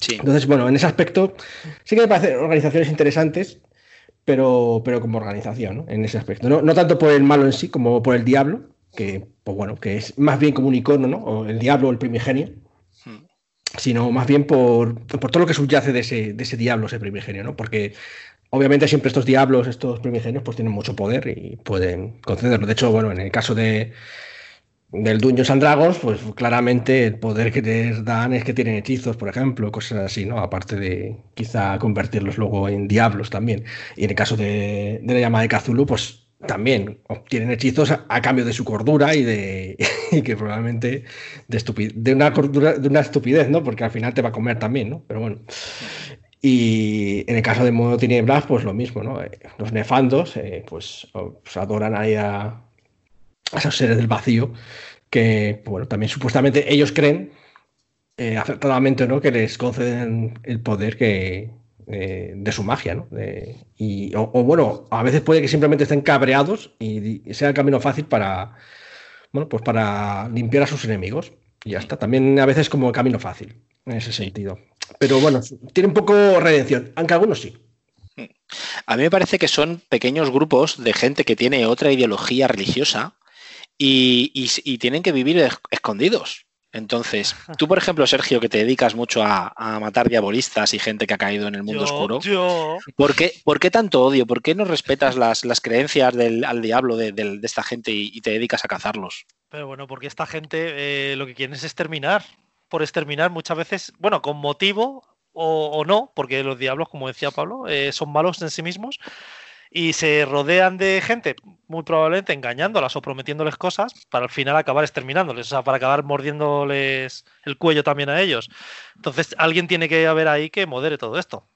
B: Sí.
A: Entonces, bueno, en ese aspecto sí que me parecen organizaciones interesantes, pero, pero como organización, ¿no? En ese aspecto. No, no tanto por el malo en sí, como por el diablo, que, pues bueno, que es más bien como un icono, ¿no? O el diablo o el primigenio,
B: Hmm.
A: sino más bien por, por todo lo que subyace de ese, de ese diablo, ese primigenio, ¿no? Porque obviamente siempre estos diablos, estos primigenios, pues tienen mucho poder y pueden concederlo. De hecho, bueno, en el caso de del Dungeons and Dragons, pues claramente el poder que les dan es que tienen hechizos, por ejemplo, cosas así, ¿no? Aparte de quizá convertirlos luego en diablos también. Y en el caso de, de la llamada de Cthulhu, pues también obtienen hechizos a, cambio de su cordura y de y que probablemente de, estupi- de una cordura, de una estupidez, ¿no? Porque al final te va a comer también, ¿no? Pero bueno. Y en el caso de Modo Tinieblas, pues lo mismo, ¿no? Eh, Los nefandos, eh, pues, pues adoran ahí a, a esos seres del vacío que, bueno, también supuestamente ellos creen, eh, acertadamente, ¿no? Que les conceden el poder que, eh, de su magia, ¿no? De- y, o, o, bueno, a veces puede que simplemente estén cabreados y, y sea el camino fácil para, bueno, pues para limpiar a sus enemigos. Y ya está. También a veces como camino fácil, en ese sentido. Pero bueno, tiene un poco redención, aunque algunos sí.
B: A mí me parece que son pequeños grupos de gente que tiene otra ideología religiosa y, y- y tienen que vivir es- escondidos. Entonces, tú, por ejemplo, Sergio, que te dedicas mucho a, a matar diabolistas y gente que ha caído en el mundo
C: Yo-
B: oscuro,
C: yo-
B: ¿por qué, por qué tanto odio? ¿Por qué no respetas las, las creencias del, al diablo de, esta gente y, y te dedicas a cazarlos?
C: Pero bueno, porque esta gente eh, lo que quieren es exterminar. Por exterminar muchas veces, bueno, con motivo o, o no, porque los diablos, como decía Pablo, eh, son malos en sí mismos y se rodean de gente, muy probablemente engañándolas o prometiéndoles cosas, para al final acabar exterminándoles, o sea, para acabar mordiéndoles el cuello también a ellos. Entonces, alguien tiene que haber ahí que modere todo esto.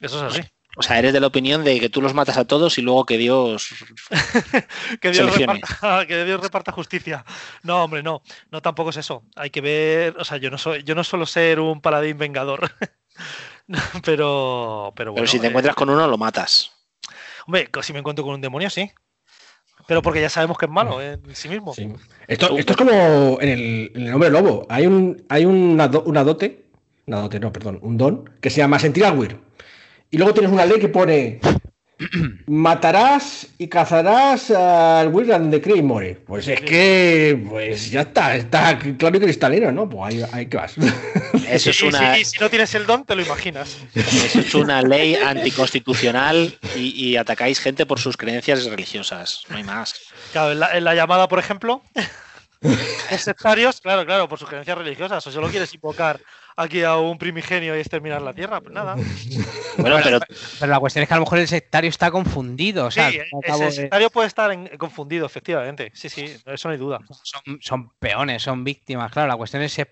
C: Eso es así.
B: O sea, eres de la opinión de que tú los matas a todos y luego que Dios...
C: que, Dios reparta, que Dios reparta justicia. No, hombre, no. No, tampoco es eso. Hay que ver. O sea, yo no soy, yo no suelo ser un paladín vengador. pero, pero bueno.
B: Pero si te
C: eh,
B: encuentras con uno, lo matas.
C: Hombre, si me encuentro con un demonio, sí. Pero porque ya sabemos que es malo en sí mismo.
A: Esto, esto es como en el, en hombre lobo. Hay un, hay una, una dote, una dote, no, perdón, un don, que se llama sentir al. Y luego tienes una ley que pone matarás y cazarás al Weir donde cree y more. Pues es que, pues ya está, está claro y cristalino, ¿no? Pues ahí, ahí que vas.
B: Eso es
C: Y
B: una,
C: si, y si no tienes el don, te lo imaginas.
B: eso es una ley anticonstitucional y, y atacáis gente por sus creencias religiosas. No hay más.
C: Claro, en la, en la llamada, por ejemplo, los sectarios, claro, claro, por sus creencias religiosas. O solo quieres invocar aquí a un primigenio y exterminar la tierra, pues nada.
B: Bueno, pero
D: Pero la cuestión es que a lo mejor el sectario está confundido. O sea,
C: sí,
D: eh,
C: sectario puede estar en- confundido, efectivamente. Sí, sí, eso no hay duda.
D: son, son peones, son víctimas. Claro, la cuestión es, que-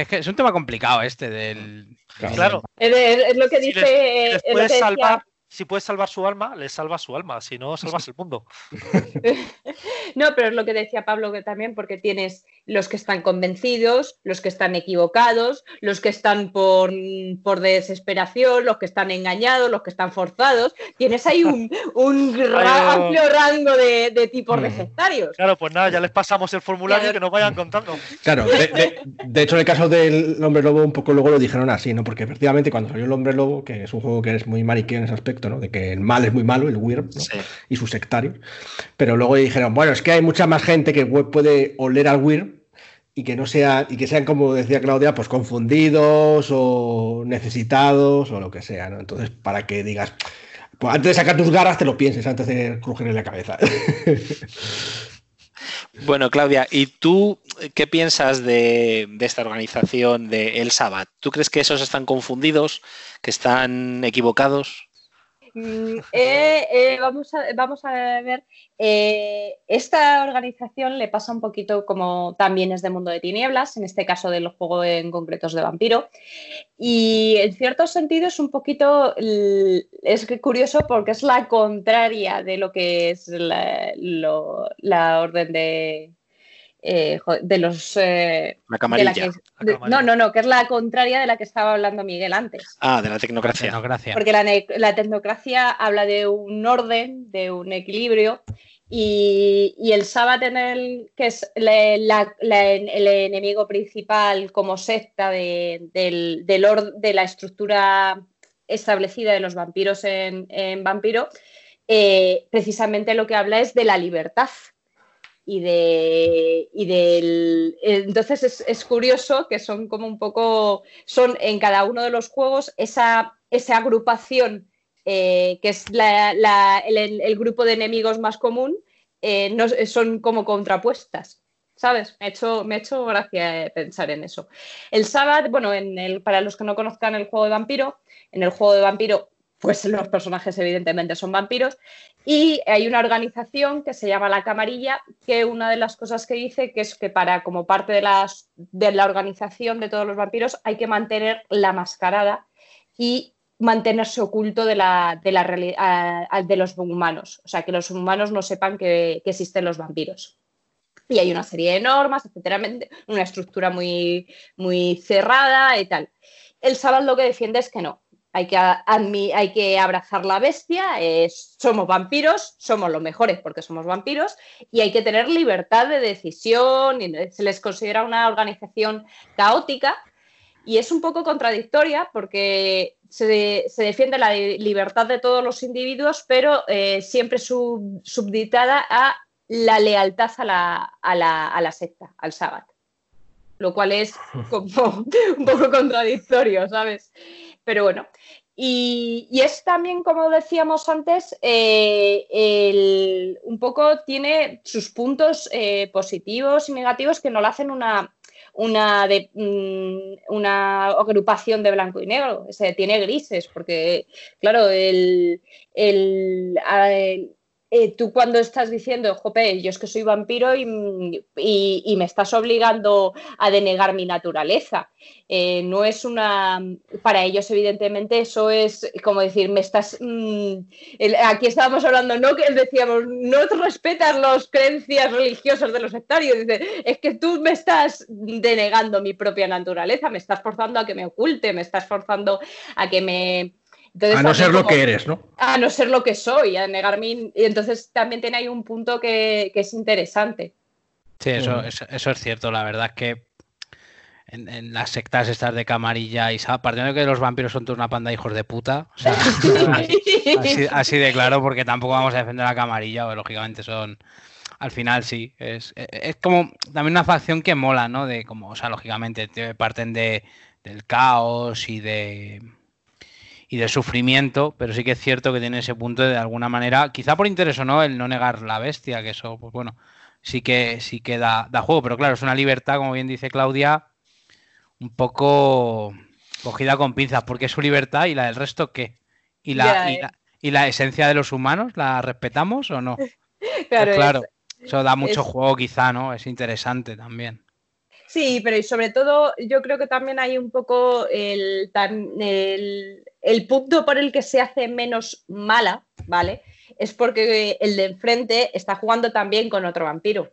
D: es que es un tema complicado este del.
C: Claro.
E: Es, es- es lo que
C: Si
E: dice.
C: les-
E: es
C: les
E: lo
C: puedes
E: que decía-
C: salvar, si puedes salvar su alma, les salvas su alma. Si no, salvas el mundo.
E: No, pero es lo que decía Pablo que también, porque tienes los que están convencidos, los que están equivocados, los que están por, por desesperación, los que están engañados, los que están forzados. Tienes ahí un, amplio rango de, de tipos de
A: Mm.
E: sectarios.
C: Claro, pues nada, ya les pasamos el formulario
E: Claro.
C: que nos vayan contando.
A: Claro, de, de- de hecho en el caso del hombre lobo un poco luego lo dijeron así, ¿no? Porque efectivamente cuando salió el hombre lobo, que es un juego que es muy maniqueo en ese aspecto, ¿no? De que el mal es muy malo, el
B: sí.
A: y sus sectarios. Pero luego dijeron, bueno, es que hay mucha más gente que puede oler al weird y que no sea, y que sean, como decía Claudia, pues confundidos o necesitados o lo que sea, ¿no? Entonces, para que digas, pues antes de sacar tus garras te lo pienses antes de crujir en la cabeza.
B: Bueno, Claudia, ¿y tú qué piensas de, de esta organización de El Sabbat? ¿Tú crees que esos están confundidos, que están equivocados?
E: Mm, eh, eh, vamos, a, vamos a ver, eh, esta organización le pasa un poquito como también es de Mundo de Tinieblas, en este caso del juego en concreto es de vampiro, y en cierto sentido es un poquito, es curioso porque es la contraria de lo que es la, la orden de, eh, de los... eh,
B: La
E: de la
B: camarilla.
E: que-
C: La
E: de-
C: camarilla.
E: no, no, no, que es la contraria de la que estaba hablando Miguel antes.
B: Ah, de la tecnocracia.
D: Tecnocracia.
E: Porque la, tecnocracia habla de un orden, de un equilibrio, Y, y el Sabbath, en el, que es la- la- la- el enemigo principal como secta de, del- del or- de la estructura establecida de los vampiros en, en Vampiro, eh, precisamente lo que habla es de la libertad. Y de. Y del, entonces es, es curioso que son como un poco. Son en cada uno de los juegos esa, esa agrupación eh, que es la- la- el, grupo de enemigos más común, eh, no- son como contrapuestas. ¿Sabes? Me ha hecho, me hecho gracia eh, pensar en eso. El Sabbath, bueno, en el, para los que no conozcan el juego de vampiro, en el juego de vampiro, pues los personajes evidentemente son vampiros. Y hay una organización que se llama La Camarilla, que una de las cosas que dice que es que para, como parte de, las, de la organización de todos los vampiros, hay que mantener la mascarada y mantenerse oculto de, la, de, de los humanos. O sea, que los humanos no sepan que, existen los vampiros. Y hay una serie de normas, etcétera, una estructura muy, muy cerrada y tal. El Sabbath lo que defiende es que no. Hay que, admi- hay que abrazar la bestia, eh, somos vampiros, somos los mejores porque somos vampiros y hay que tener libertad de decisión. Y se les considera una organización caótica y es un poco contradictoria porque se, se defiende la li- libertad de todos los individuos, pero eh, siempre sub- subditada a la lealtad a la, a la, a la secta, al Sabbath. Lo cual es como un poco contradictorio, ¿sabes? Pero bueno. Y, es también, como decíamos antes, eh, el- un poco tiene sus puntos eh, positivos y negativos que no lo hacen una, una, mm, una agrupación de blanco y negro. O sea, tiene grises, porque, claro, el, el- eh, tú cuando estás diciendo, jope, yo es que soy vampiro y, y- me estás obligando a denegar mi naturaleza. Eh, no es una. Para ellos, evidentemente, eso es como decir, me estás. mm, aquí estábamos hablando, no que decíamos, no respetas las creencias religiosas de los sectarios. Dice, es que tú me estás denegando mi propia naturaleza, me estás forzando a que me oculte, me estás forzando a que me. Entonces,
A: A no ser lo que eres, ¿no?
E: a no ser lo que soy, a negar mi... Y entonces también tiene ahí un punto que, que es interesante.
D: Sí, eso, eso es cierto. La verdad es que en, en las sectas estas de camarilla y partiendo de que los vampiros son toda una panda de hijos de puta, o sea, así, así- de claro, porque tampoco vamos a defender a camarilla, o lógicamente son. Al final sí, es, es como también una facción que mola, ¿no? De como, o sea, lógicamente te- parten de, del caos y de y de sufrimiento, pero sí que es cierto que tiene ese punto de, de alguna manera, quizá por interés o no, el no negar la bestia, que eso, pues bueno, sí que sí que da, da juego, pero claro, es una libertad, como bien dice Claudia, un poco cogida con pinzas, porque es su libertad y la del resto qué. ¿Y la, y
E: eh.
D: la, y la esencia de los humanos la respetamos o no? Pues
E: Claro,
D: claro,
E: es-
D: eso da mucho
E: es-
D: juego quizá, ¿no? Es interesante también.
E: Sí, pero y sobre todo yo creo que también hay un poco el, el, el punto por el que se hace menos mala, ¿vale? Es porque el de enfrente está jugando también con otro vampiro.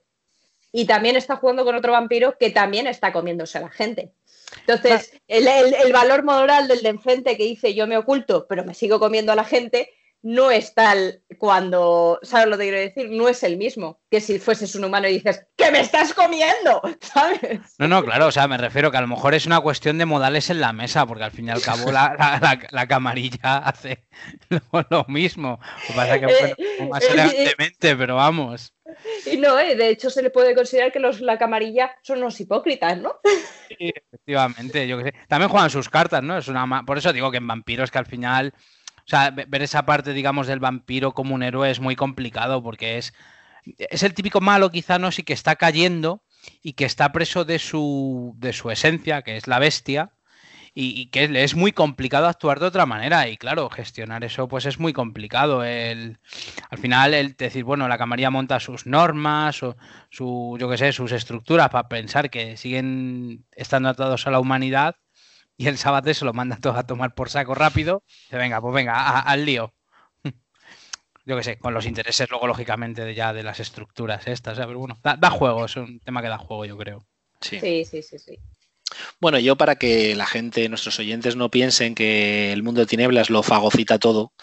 E: Y también está jugando con otro vampiro que también está comiéndose a la gente. Entonces, el, el- el valor moral del de enfrente que dice yo me oculto, pero me sigo comiendo a la gente, no es tal cuando, ¿sabes lo que quiero decir? No es el mismo que si fueses un humano y dices, ¡que me estás comiendo! ¿Sabes?
D: No, no, claro, o sea, me refiero que a lo mejor es una cuestión de modales en la mesa, porque al fin y al cabo la, la- la- la camarilla hace lo, lo mismo. Lo que pasa es que, bueno, como más
E: Eh, eh,
D: elegantemente, pero vamos.
E: Y no, ¿eh? de hecho se le puede considerar que los, la camarilla son los hipócritas, ¿no?
D: Sí, efectivamente, yo que sé. También juegan sus cartas, ¿no? Es una Por eso digo que en vampiros que al final. O sea, ve- ver esa parte, digamos, del vampiro como un héroe es muy complicado porque es. Es el típico malo, quizá, ¿no? Sí que está cayendo y que está preso de su, de su esencia, que es la bestia, y, y que es muy complicado actuar de otra manera. Y claro, gestionar eso, pues es muy complicado. El, al final, el decir, bueno, la camarilla monta sus normas o su, yo qué sé, sus estructuras para pensar que siguen estando atados a la humanidad y el sábado se lo manda todo a tomar por saco rápido. Dice, venga, pues venga, a- al lío. Yo qué sé, con los intereses luego, lógicamente, de ya de las estructuras estas. ¿eh? Pero bueno, da, da juego, es un tema que da juego, yo creo.
B: Sí.
E: Sí, sí, sí, sí.
B: Bueno, yo para que la gente, nuestros oyentes, no piensen que el mundo de tinieblas lo fagocita todo,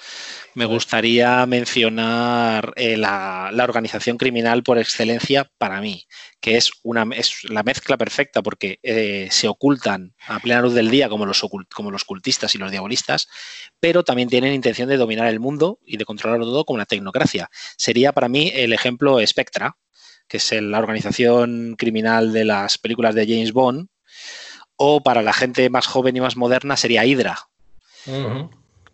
B: me gustaría mencionar eh, la, organización criminal por excelencia para mí, que es, una, es la mezcla perfecta porque eh, se ocultan a plena luz del día como los, como los cultistas y los diabolistas, pero también tienen intención de dominar el mundo y de controlarlo todo como una tecnocracia. Sería para mí el ejemplo Spectra, que es la organización criminal de las películas de James Bond, o para la gente más joven y más moderna sería Hydra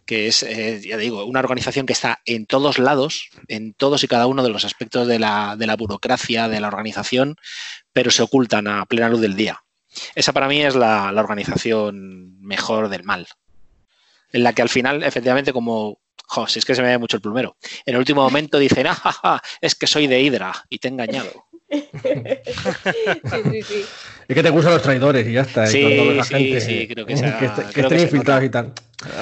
B: que es, eh, ya digo, una organización que está en todos lados, en todos y cada uno de los aspectos de la, burocracia, de la organización, pero se ocultan a plena luz del día. Esa para mí es la, organización mejor del mal. En la que al final, efectivamente, como Jo, si es que se me ve mucho el plumero. En el último momento dicen, ah, es que soy de Hydra y te he engañado.
A: Sí, sí, sí. Es que te gustan los traidores y ya está.
B: Sí, sí, sí, creo que, sea,
A: que, estén infiltrados y tal.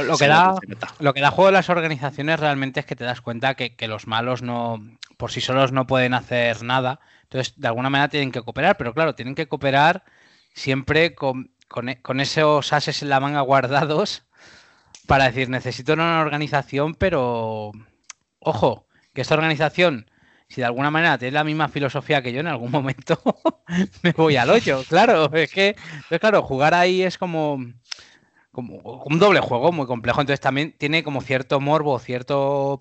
D: Lo que, da, lo que da juego de las organizaciones realmente es que te das cuenta que, los malos no, por sí solos no pueden hacer nada. Entonces, de alguna manera tienen que cooperar, pero claro, tienen que cooperar siempre con, con esos ases en la manga guardados para decir, necesito una organización, pero ojo, que esta organización si de alguna manera tiene la misma filosofía que yo, en algún momento me voy al hoyo. Claro, es que, claro, jugar ahí es como, como un doble juego muy complejo. Entonces también tiene como cierto morbo, cierto,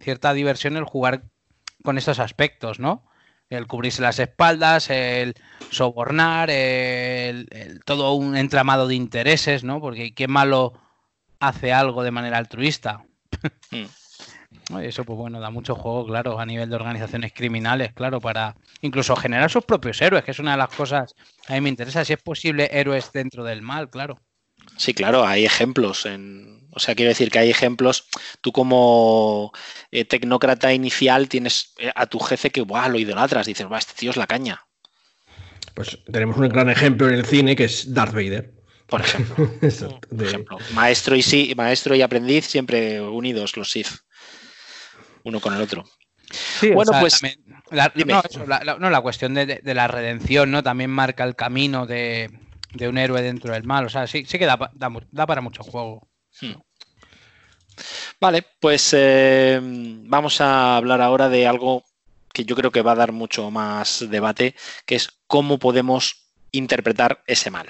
D: cierta diversión el jugar con estos aspectos, ¿no? El cubrirse las espaldas, el sobornar, el, todo un entramado de intereses, ¿no? Porque qué malo hace algo de manera altruista. Eso, pues bueno, da mucho juego, claro, a nivel de organizaciones criminales, claro, para incluso generar sus propios héroes, que es una de las cosas a mí me interesa, si es posible héroes dentro del mal, claro.
B: Sí, claro, hay ejemplos. En, o sea, quiero decir que hay ejemplos. Tú como eh, tecnócrata inicial tienes eh, a tu jefe que ¡buah! lo idolatras, dices, va, este tío es la caña.
A: Pues tenemos un gran ejemplo en el cine que es Darth Vader.
B: Por ejemplo. Por ejemplo. Maestro y sí, maestro y aprendiz siempre unidos los Sith uno con el otro.
D: bueno, pues. la, no, la, cuestión de, la redención, ¿no? También marca el camino de, un héroe dentro del mal. O sea, sí, sí que da, para mucho juego. Hmm.
B: Vale, pues eh, vamos a hablar ahora de algo que yo creo que va a dar mucho más debate, que es cómo podemos interpretar ese mal.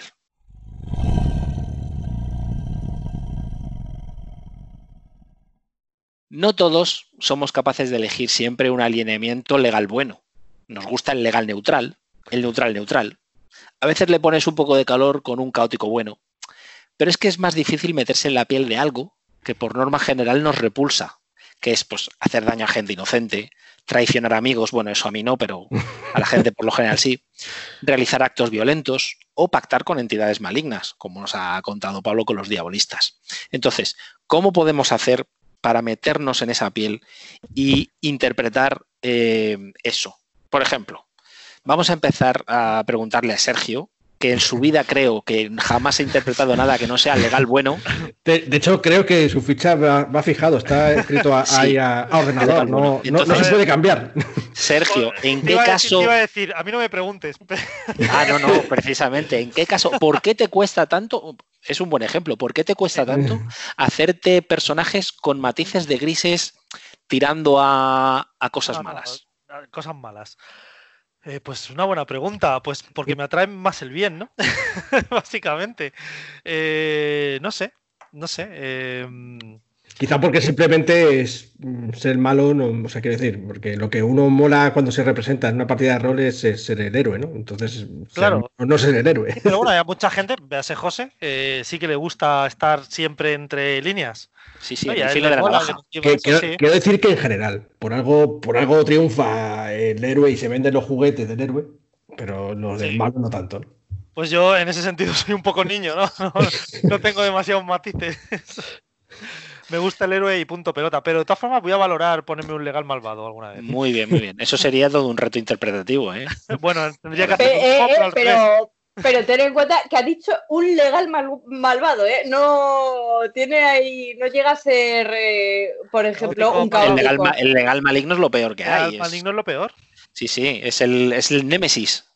B: No todos somos capaces de elegir siempre un alineamiento legal bueno. Nos gusta el legal neutral, el neutral neutral. A veces le pones un poco de calor con un caótico bueno. Pero es que es más difícil meterse en la piel de algo que por norma general nos repulsa, que es pues hacer daño a gente inocente, traicionar amigos, bueno, eso a mí no, pero a la gente por lo general sí, realizar actos violentos o pactar con entidades malignas, como nos ha contado Pablo con los diabolistas. Entonces, ¿cómo podemos hacer para meternos en esa piel y interpretar eh, eso. Por ejemplo, vamos a empezar a preguntarle a Sergio, que en su vida creo que jamás ha interpretado nada que no sea legal bueno.
A: De, hecho, creo que su ficha va, fijado, está escrito ahí a, ordenador, no, se puede cambiar.
B: Sergio, ¿en qué caso?
C: Iba a decir, a mí no me preguntes.
B: Ah, no, no, precisamente. ¿En qué caso? ¿Por qué te cuesta tanto? es un buen ejemplo. ¿Por qué te cuesta tanto hacerte personajes con matices de grises tirando a, cosas malas?
C: cosas malas. Eh, pues una buena pregunta, pues porque me atrae más el bien, ¿no? Básicamente. Eh, no sé, no sé. Em,
A: Quizá porque simplemente es mm, ser malo, no, o sea, quiero decir, porque lo que uno mola cuando se representa en una partida de rol es, ser el héroe, ¿no? Entonces, claro. no, ser el héroe.
C: Pero bueno, hay mucha gente, véase José, eh, sí que le gusta estar siempre entre líneas.
B: Sí, sí, de la
A: quiero, decir que en general, por algo, por algo triunfa el héroe y se venden los juguetes del héroe, pero los del malo no tanto.
C: Pues yo en ese sentido soy un poco niño, ¿no? No, no tengo demasiados matices me gusta el héroe y punto pelota. Pero de todas formas voy a valorar ponerme un legal malvado alguna vez.
B: Muy bien, muy bien. Eso sería todo un reto interpretativo, ¿eh?
C: bueno, tendría que hacer
E: un eh, pero, pero ten en cuenta que ha dicho un legal malvado, ¿eh? No tiene ahí, no llega a ser, eh, por ejemplo, un
B: caótico. El legal, el legal, maligno es lo peor que hay.
C: El maligno es lo peor.
B: Sí, sí, es el, es el némesis.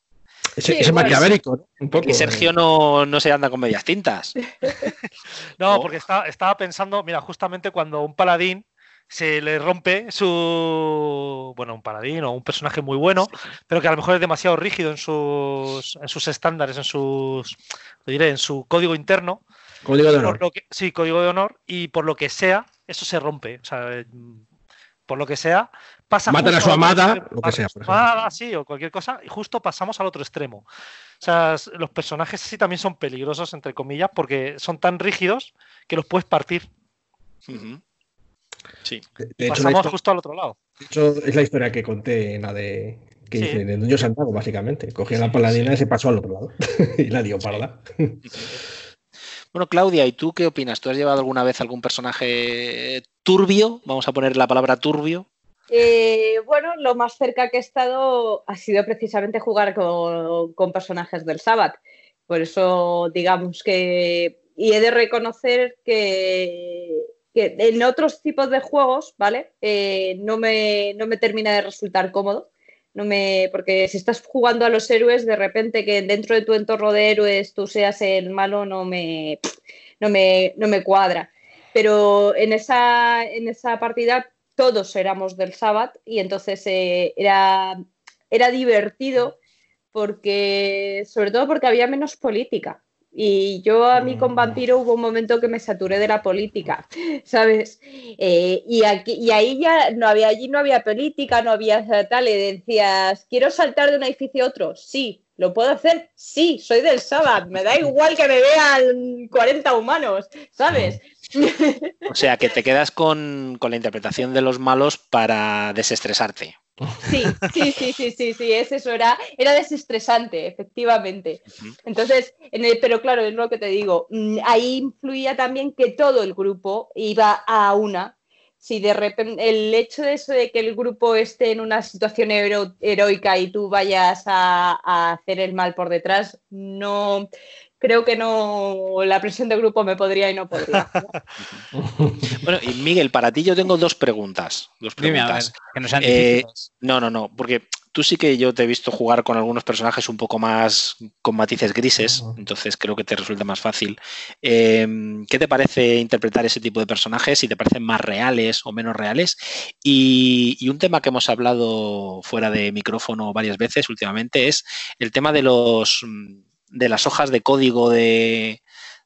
A: Ese,
E: Sí,
A: ese
E: bueno.
A: maquiavélico, ¿no? Un poco.
B: Y Sergio no, no se anda con medias tintas.
C: No,
B: Oh.
C: porque está- estaba pensando, mira, justamente cuando un paladín se le rompe su. Bueno, un paladín o un personaje muy bueno, pero que a lo mejor es demasiado rígido en sus, en sus estándares, en sus. Lo diré, en su código interno.
A: Código de honor.
C: lo que, sí, código de honor, y por lo que sea, eso se rompe. O sea, por lo que sea, pasa.
A: Matan a su amada,
C: extremo.
A: lo que sea, por
C: amada, sí, o cualquier cosa, y justo pasamos al otro extremo. O sea, los personajes sí también son peligrosos, entre comillas, porque son tan rígidos que los puedes partir.
B: Sí.
A: De, de hecho, la
C: Pasamos
A: historia-
C: justo al otro lado.
A: de hecho, es la historia que conté en la de. Que
C: Sí.
A: hice en el Dungeon Santago, básicamente. Cogí a la paladina y se pasó al otro lado. y la dio parda.
B: Bueno, Claudia, ¿y tú qué opinas? ¿Tú has llevado alguna vez algún personaje turbio? Vamos a poner la palabra turbio.
E: Eh, bueno, lo más cerca que he estado ha sido precisamente jugar con, personajes del Sabbath. Por eso, digamos que. Y he de reconocer que, que en otros tipos de juegos, ¿vale? Eh, no, me, no me termina de resultar cómodo. No me, porque si estás jugando a los héroes, de repente que dentro de tu entorno de héroes tú seas el malo, no me, no me, no me cuadra. Pero en esa, en esa partida todos éramos del Sabbath y entonces eh, era, era divertido porque, sobre todo porque había menos política. Y yo a mí con Vampiro hubo un momento que me saturé de la política, ¿sabes? Eh, y, aquí, y ahí ya no había, allí no había política, no había tal, y decías, ¿quiero saltar de un edificio a otro? Sí. ¿Lo puedo hacer? Sí, soy del Sabbath, me da igual que me vean 40 humanos, ¿sabes?
B: O sea, que te quedas con, con la interpretación de los malos para desestresarte.
E: Sí, sí, sí, sí, sí, sí, es eso, era, era desestresante, efectivamente. Entonces, en el- pero claro, es lo que te digo, mm, ahí influía también que todo el grupo iba a una. Si de repente el hecho de eso de que el grupo esté en una situación hero- heroica y tú vayas a, a hacer el mal por detrás, no creo que no la presión del grupo me podría y no podría.
B: Bueno, y Miguel, para ti yo tengo dos preguntas. Dos
D: Dime, a ver,
B: preguntas.
D: que no sean
B: Eh. No, no, no, porque tú sí que yo te he visto jugar con algunos personajes un poco más con matices grises, entonces creo que te resulta más fácil. Eh, ¿Qué te parece interpretar ese tipo de personajes? Si te parecen más reales o menos reales. Y, y un tema que hemos hablado fuera de micrófono varias veces últimamente es el tema de los mm, de las hojas de código de,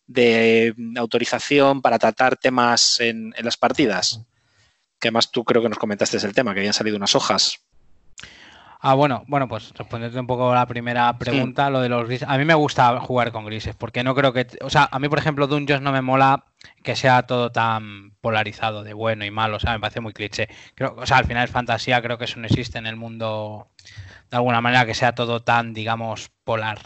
B: de autorización para tratar temas en, en las partidas. Que además tú creo que nos comentaste el tema, que habían salido unas hojas.
D: Ah, bueno, bueno, pues responderte un poco a la primera pregunta, lo de los grises. A mí me gusta jugar con grises, porque no creo que. O sea, a mí, por ejemplo, Dungeons no me mola que sea todo tan polarizado de bueno y malo, o sea, me parece muy cliché. Creo, o sea, al final es fantasía, creo que eso no existe en el mundo de alguna manera que sea todo tan, digamos, polar.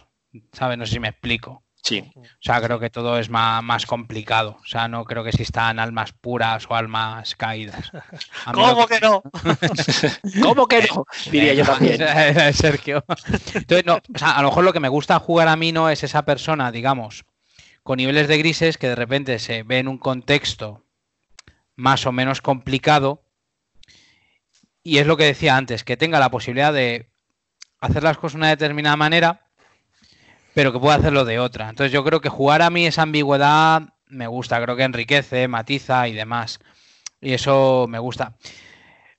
D: ¿Sabes? No sé si me explico.
B: Sí.
D: O sea, creo que todo es más, más complicado. O sea, no creo que existan almas puras o almas caídas.
C: ¿Cómo que no?
B: ¿Cómo que no? Diría yo también.
D: Sergio. Entonces, no, o sea, a lo mejor lo que me gusta jugar a mí no es esa persona, digamos, con niveles de grises que de repente se ve en un contexto más o menos complicado. Y es lo que decía antes, que tenga la posibilidad de hacer las cosas de una determinada manera, pero que pueda hacerlo de otra. Entonces yo creo que jugar a mí esa ambigüedad me gusta, creo que enriquece, matiza y demás. Y eso me gusta.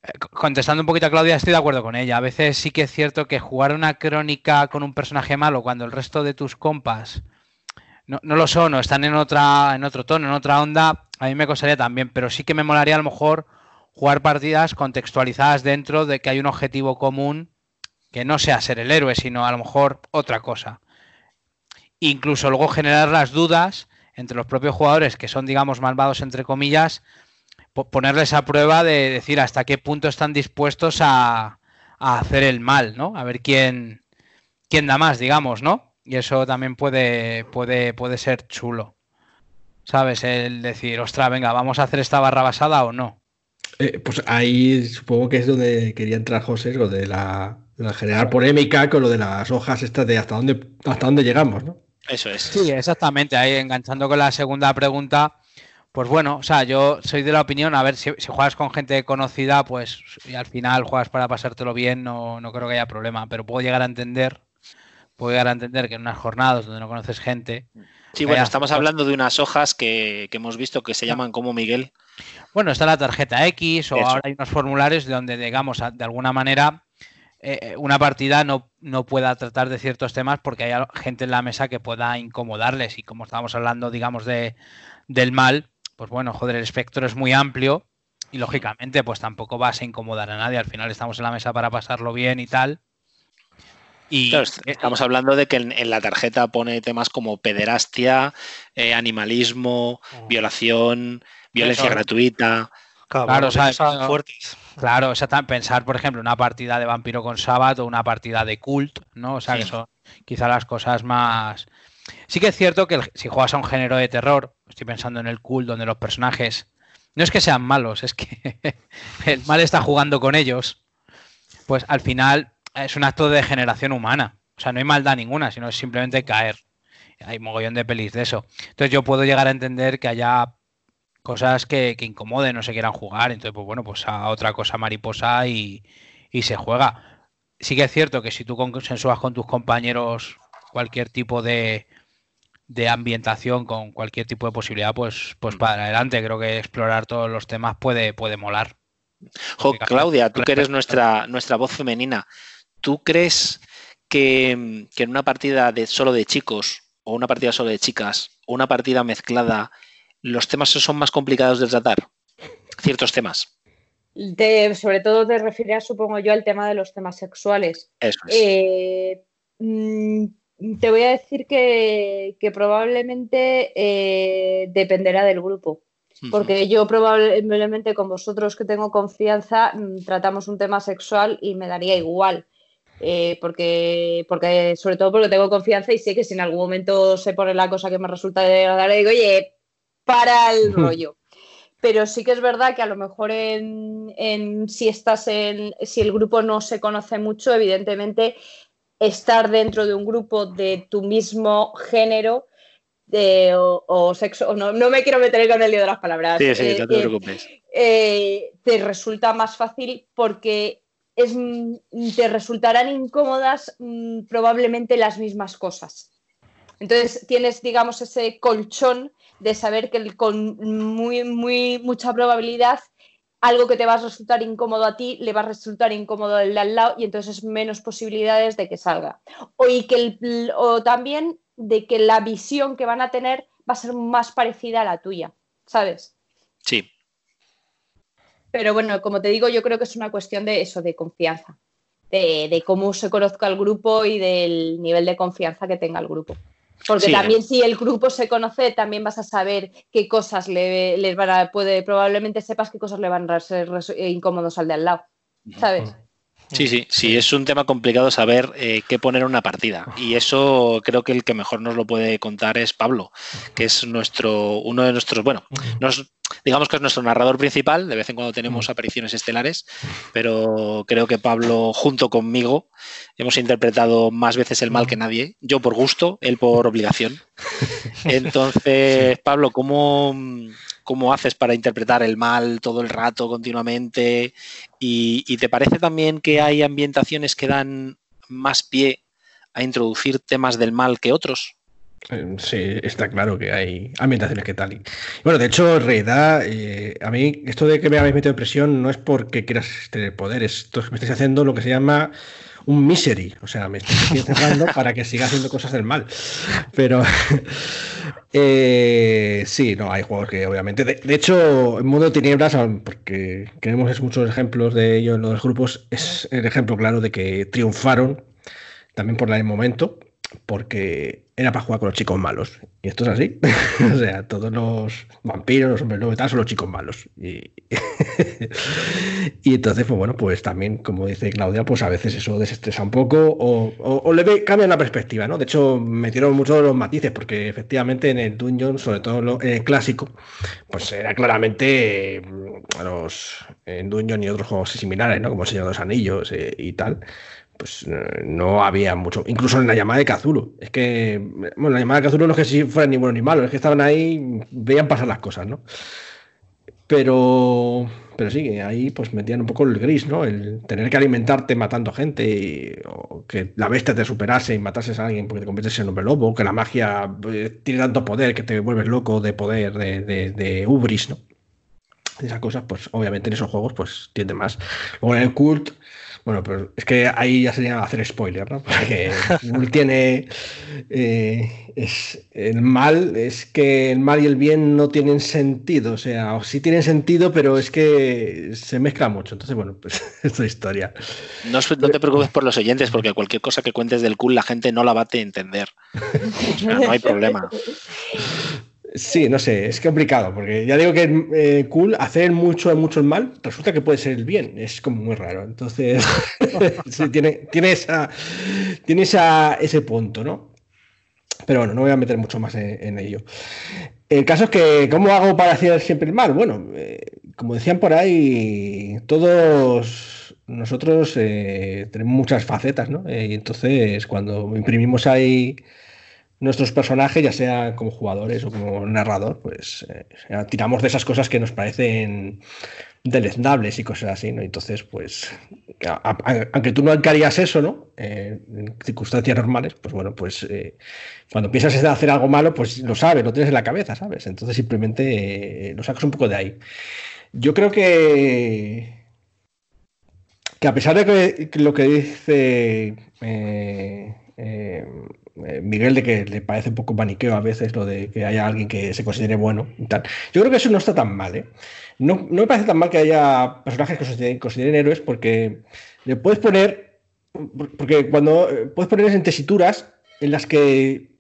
D: Eh, co- Contestando un poquito a Claudia, estoy de acuerdo con ella. A veces sí que es cierto que jugar una crónica con un personaje malo cuando el resto de tus compas no, no lo son o están en otra, en otro tono, en otra onda, a mí me costaría también, pero sí que me molaría a lo mejor jugar partidas contextualizadas dentro de que hay un objetivo común que no sea ser el héroe, sino a lo mejor otra cosa. Incluso luego generar las dudas entre los propios jugadores que son, digamos, malvados entre comillas, po- ponerles a prueba de decir hasta qué punto están dispuestos a, a hacer el mal, ¿no? A ver quién, quién da más, digamos, ¿no? Y eso también puede, puede, puede ser chulo. ¿Sabes? El decir, ostras, venga, vamos a hacer esta barra basada o no.
A: Eh, pues ahí supongo que es donde quería entrar José, lo de la, la generar polémica con lo de las hojas estas de hasta dónde, hasta dónde llegamos, ¿no?
B: Eso es.
D: Sí, exactamente. Ahí enganchando con la segunda pregunta, pues bueno, o sea, yo soy de la opinión, a ver, si, si juegas con gente conocida, pues y al final juegas para pasártelo bien, no, no creo que haya problema, pero puedo llegar a entender puedo llegar a entender que en unas jornadas donde no conoces gente.
B: Sí, bueno, estamos hablando de unas hojas que, hemos visto que se llaman como Miguel.
D: Bueno, está la tarjeta X o ahora hay unos formularios donde, digamos, de alguna manera eh, eh, una partida no, no, pueda tratar de ciertos temas porque hay gente en la mesa que pueda incomodarles. Y como estábamos hablando, digamos, de, del mal, pues bueno, joder, el espectro es muy amplio y lógicamente pues tampoco vas a incomodar a nadie. Al final estamos en la mesa para pasarlo bien y tal.
B: Y estamos hablando de que en, la tarjeta pone temas como pederastia, eh, animalismo, violación, violencia gratuita.
D: Claro, o fuertes. Claro, o sea, pensar, por ejemplo, una partida de vampiro con Sabbath o una partida de cult, ¿no? O sea, que son quizá las cosas más. Sí que es cierto que si juegas a un género de terror, estoy pensando en el cult, donde los personajes no es que sean malos, es que el mal está jugando con ellos, pues al final es un acto de degeneración humana. O sea, no hay maldad ninguna, sino es simplemente caer. Hay mogollón de pelis de eso. Entonces yo puedo llegar a entender que haya cosas que, incomoden, no se quieran jugar. Entonces, pues bueno, pues a otra cosa mariposa y, se juega. Sí que es cierto que si tú consensúas con tus compañeros cualquier tipo de, de ambientación, con cualquier tipo de posibilidad, pues, pues para adelante. Creo que explorar todos los temas puede, puede molar.
B: Claudia, tú que eres nuestra, nuestra voz femenina, ¿tú crees que, que en una partida de solo de chicos, o una partida solo de chicas, o una partida mezclada, los temas son más complicados de tratar? Ciertos temas.
E: sobre todo te refieres, supongo yo, al tema de los temas sexuales.
B: Eso
E: es. Eh, mm, te voy a decir que, probablemente eh, dependerá del grupo. Porque yo probablemente con vosotros que tengo confianza mm, tratamos un tema sexual y me daría igual. Eh, porque, porque sobre todo porque tengo confianza y sé que si en algún momento se pone la cosa que me resulta de digo, oye, para el rollo. Pero sí que es verdad que a lo mejor en, si estás en, si el grupo no se conoce mucho, evidentemente estar dentro de un grupo de tu mismo género o, sexo, no, me quiero meter con el lío de las palabras.
B: Sí, sí, no te eh, preocupes.
E: Eh, te resulta más fácil porque es, te resultarán incómodas mm, probablemente las mismas cosas. Entonces tienes, digamos, ese colchón de saber que con muy, muy mucha probabilidad algo que te va a resultar incómodo a ti le va a resultar incómodo al de al lado y entonces menos posibilidades de que salga. O, y que o también de que la visión que van a tener va a ser más parecida a la tuya, ¿sabes?
B: Sí.
E: Pero bueno, como te digo, yo creo que es una cuestión de eso, de confianza, de cómo se conozca el grupo y del nivel de confianza que tenga el grupo. Porque también si el grupo se conoce, también vas a saber qué cosas le, les van a, puede, probablemente sepas qué cosas le van a ser incómodos al de al lado, ¿sabes?
B: Sí, sí, sí, es un tema complicado saber eh, qué poner en una partida. Y eso creo que el que mejor nos lo puede contar es Pablo, que es nuestro, uno de nuestros, bueno, nos, digamos que es nuestro narrador principal, de vez en cuando tenemos apariciones estelares, pero creo que Pablo, junto conmigo, hemos interpretado más veces el mal que nadie, yo por gusto, él por obligación. Entonces, Pablo, ¿cómo, cómo haces para interpretar el mal todo el rato, continuamente. Y, te parece también que hay ambientaciones que dan más pie a introducir temas del mal que otros?
A: Eh, sí, está claro que hay ambientaciones que tal. Y, bueno, de hecho, en realidad, eh, a mí esto de que me habéis metido en presión no es porque quieras tener poder, esto me estáis haciendo lo que se llama un misery. O sea, me estoy encerrando para que siga haciendo cosas del mal. Pero eh, sí, no, hay juegos que obviamente. De, hecho, en Mundo de Tinieblas, porque tenemos muchos ejemplos de ello en los grupos, es el ejemplo claro de que triunfaron también por el momento, porque era para jugar con los chicos malos. Y esto es así. o sea, todos los vampiros, los hombres lobos y tal, son los chicos malos. Y, y entonces, pues bueno, pues también, como dice Claudia, pues a veces eso desestresa un poco o, o, le ve, cambia la perspectiva, ¿no? De hecho, metieron muchos los matices, porque efectivamente en el Dungeon, sobre todo en el clásico, pues era claramente mm, los en Dungeon y otros juegos similares, ¿no? Como el Señor de los Anillos eh, y tal pues eh, no había mucho. Incluso en la llamada de Kazulo. Es que, bueno, la llamada de Kazulo no es que si fueran ni bueno ni malo, es que estaban ahí, veían pasar las cosas, ¿no? Pero, pero sí, ahí pues metían un poco el gris, ¿no? El tener que alimentarte matando gente, o que la bestia te superase y matases a alguien porque te conviertes en hombre lobo, que la magia eh, tiene tanto poder que te vuelves loco de poder, de, de, de ubris, ¿no? Esas cosas, pues obviamente en esos juegos pues tiende más. Luego en el cult bueno, pero es que ahí ya sería hacer spoiler, ¿no? Porque tiene. Eh, es, el mal, es que el mal y el bien no tienen sentido. O sea, o sí tienen sentido, pero es que se mezcla mucho. Entonces, bueno, pues es historia.
B: No, no, te preocupes por los oyentes, porque cualquier cosa que cuentes del cool la gente no la va a entender. O sea, no hay problema.
A: Sí, no sé, es complicado, porque ya digo que eh, cool, hacer mucho, mucho el mal, resulta que puede ser el bien, es como muy raro. Entonces, sí, tiene, esa, tiene esa, ese punto, ¿no? Pero bueno, no voy a meter mucho más en, ello. El caso es que, ¿cómo hago para hacer siempre el mal? Bueno, eh, como decían por ahí, todos nosotros eh, tenemos muchas facetas, ¿no? y entonces, cuando imprimimos ahí nuestros personajes, ya sea como jugadores o como narrador, pues eh, tiramos de esas cosas que nos parecen deleznables y cosas así, ¿no? Entonces, pues, aunque tú no harías eso, ¿no? Eh, en circunstancias normales, pues bueno, pues eh, cuando piensas en hacer algo malo, pues lo sabes, lo tienes en la cabeza, ¿sabes? Entonces simplemente lo sacas un poco de ahí. Yo creo que que a pesar de que, lo que dice Miguel de que le parece un poco maniqueo a veces lo de que haya alguien que se considere bueno y tal. Yo creo que eso no está tan mal, ¿eh? No, me parece tan mal que haya personajes que se consideren, héroes porque le puedes poner, porque cuando eh, puedes poner en tesituras en las que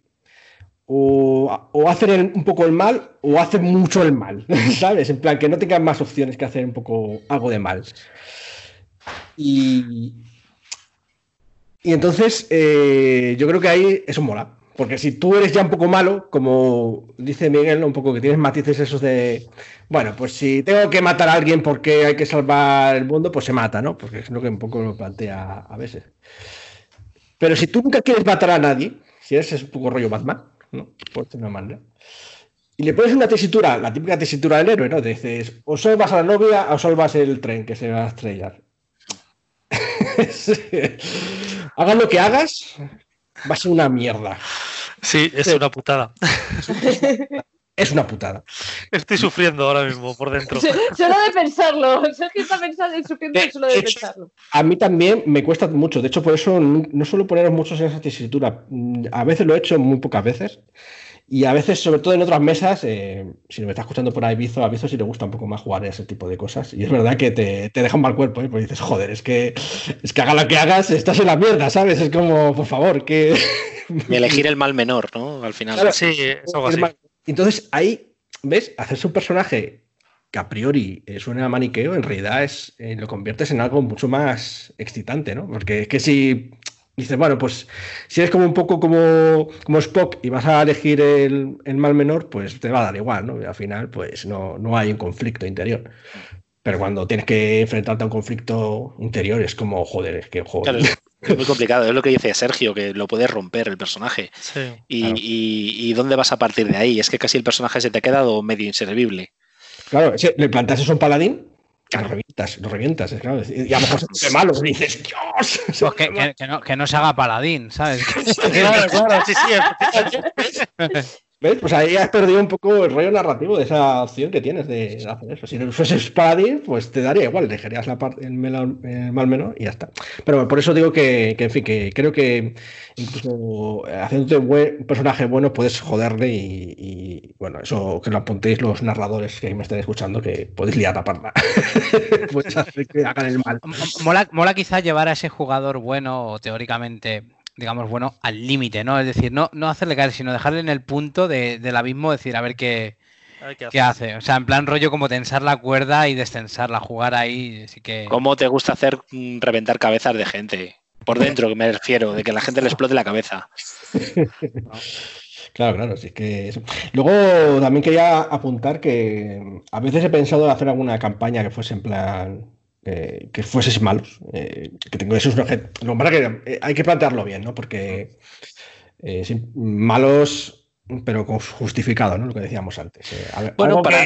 A: o, hacen un poco el mal o hacen mucho el mal, ¿sabes? En plan, que no tengan más opciones que hacer un poco algo de mal. Y, y entonces eh, yo creo que ahí eso mola. Porque si tú eres ya un poco malo, como dice Miguel, un poco que tienes matices esos de, bueno, pues si tengo que matar a alguien porque hay que salvar el mundo, pues se mata, ¿no? Porque es lo que un poco lo plantea a veces. Pero si tú nunca quieres matar a nadie, si eres un poco rollo Batman, ¿no? Por una manera. Y le pones una tesitura, la típica tesitura del héroe, ¿no? Dices, o salvas a la novia o salvas el tren que se va a estrellar. hagas lo que hagas, va a ser una mierda.
C: Sí, es una putada.
A: Es una putada.
C: Estoy sufriendo ahora mismo por dentro.
E: Solo de pensarlo. Sergio está pensando y sufriendo solo de pensarlo.
A: A mí también me cuesta mucho. De hecho, por eso no suelo poneros muchos en esa tesitura. A veces lo he hecho muy pocas veces. Y a veces, sobre todo en otras mesas, eh, si me está escuchando por ahí Bizo, a Bizo sí le gusta un poco más jugar a ese tipo de cosas. Y es verdad que te, te deja un mal cuerpo, ¿eh? porque dices, joder, es que, es que haga lo que hagas, estás en la mierda, ¿sabes? Es como, por favor, que...
B: Y elegir el mal menor, ¿no? Al final.
C: sí, eso así.
A: Entonces ahí, ¿ves? Hacerse un personaje que a priori suena a maniqueo, en realidad es, eh, lo conviertes en algo mucho más excitante, ¿no? Porque es que si dices, bueno, pues si eres como un poco como, como Spock y vas a elegir el, mal menor, pues te va a dar igual, ¿no? Y al final, pues no, no hay un conflicto interior. Pero cuando tienes que enfrentarte a un conflicto interior es como, joder, es que joder.
B: es muy complicado, es lo que dice Sergio, que lo puedes romper el personaje. y, dónde vas a partir de ahí? Es que casi el personaje se te ha quedado medio inservible.
A: Claro, le plantas un paladín lo revientas, lo revientas, claro. Y a lo mejor se malo, y dices, ¡Dios!
D: Pues que, que, no, que, no, se haga paladín, ¿sabes?
C: claro, claro, sí, sí.
A: Pues ahí has perdido un poco el rollo narrativo de esa opción que tienes de hacer eso. Si no fueses paladín, pues te daría igual, dejarías la parte, el, mal menor y ya está. Pero por eso digo que, en fin, que creo que incluso haciéndote un personaje bueno puedes joderle y, bueno, eso que lo apuntéis los narradores que me estén escuchando, que podéis liar la parda. puedes hacer que hagan el mal.
D: Mola, mola quizá llevar a ese jugador bueno o teóricamente digamos, bueno, al límite, ¿no? Es decir, no, no hacerle caer, sino dejarle en el punto de, del abismo, decir, a ver qué, qué, hace. O sea, en plan rollo como tensar la cuerda y descensarla, jugar ahí. Así que...
B: ¿Cómo te gusta hacer mm, reventar cabezas de gente? Por dentro, que me refiero, de que la gente le explote la cabeza.
A: Claro, claro, sí que Luego también quería apuntar que a veces he pensado en hacer alguna campaña que fuese en plan eh, que fueses malos. Eh, que tengo esos Lo que eh, hay que plantearlo bien, ¿no? Porque malos, pero justificado, ¿no? Lo que decíamos antes.
B: bueno, para,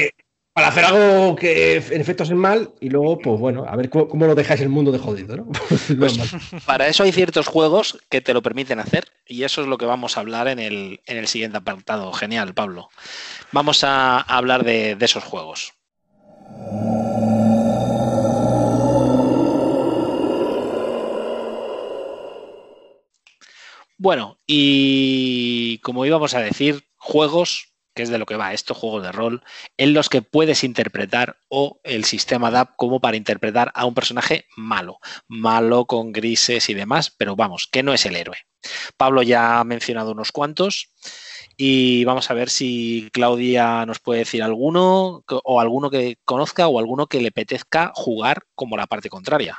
A: para hacer algo que en efecto es el mal y luego, pues bueno, a ver cómo, lo dejáis el mundo de jodido, ¿no?
B: Pues, para eso hay ciertos juegos que te lo permiten hacer y eso es lo que vamos a hablar en el, en el siguiente apartado. Genial, Pablo. Vamos a hablar de, de esos juegos. Bueno, y como íbamos a decir, juegos que es de lo que va estos juegos de rol, en los que puedes interpretar o el sistema DAP como para interpretar a un personaje malo, malo con grises y demás, pero vamos, que no es el héroe. Pablo ya ha mencionado unos cuantos y vamos a ver si Claudia nos puede decir alguno o alguno que conozca o alguno que le apetezca jugar como la parte contraria.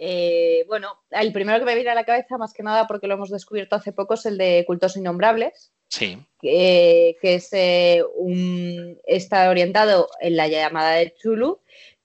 E: Eh, bueno, el primero que me viene a la cabeza, más que nada porque lo hemos descubierto hace poco, es el de Cultos Innombrables.
B: Sí.
E: Que, es eh, un, está orientado en la llamada de Chulu,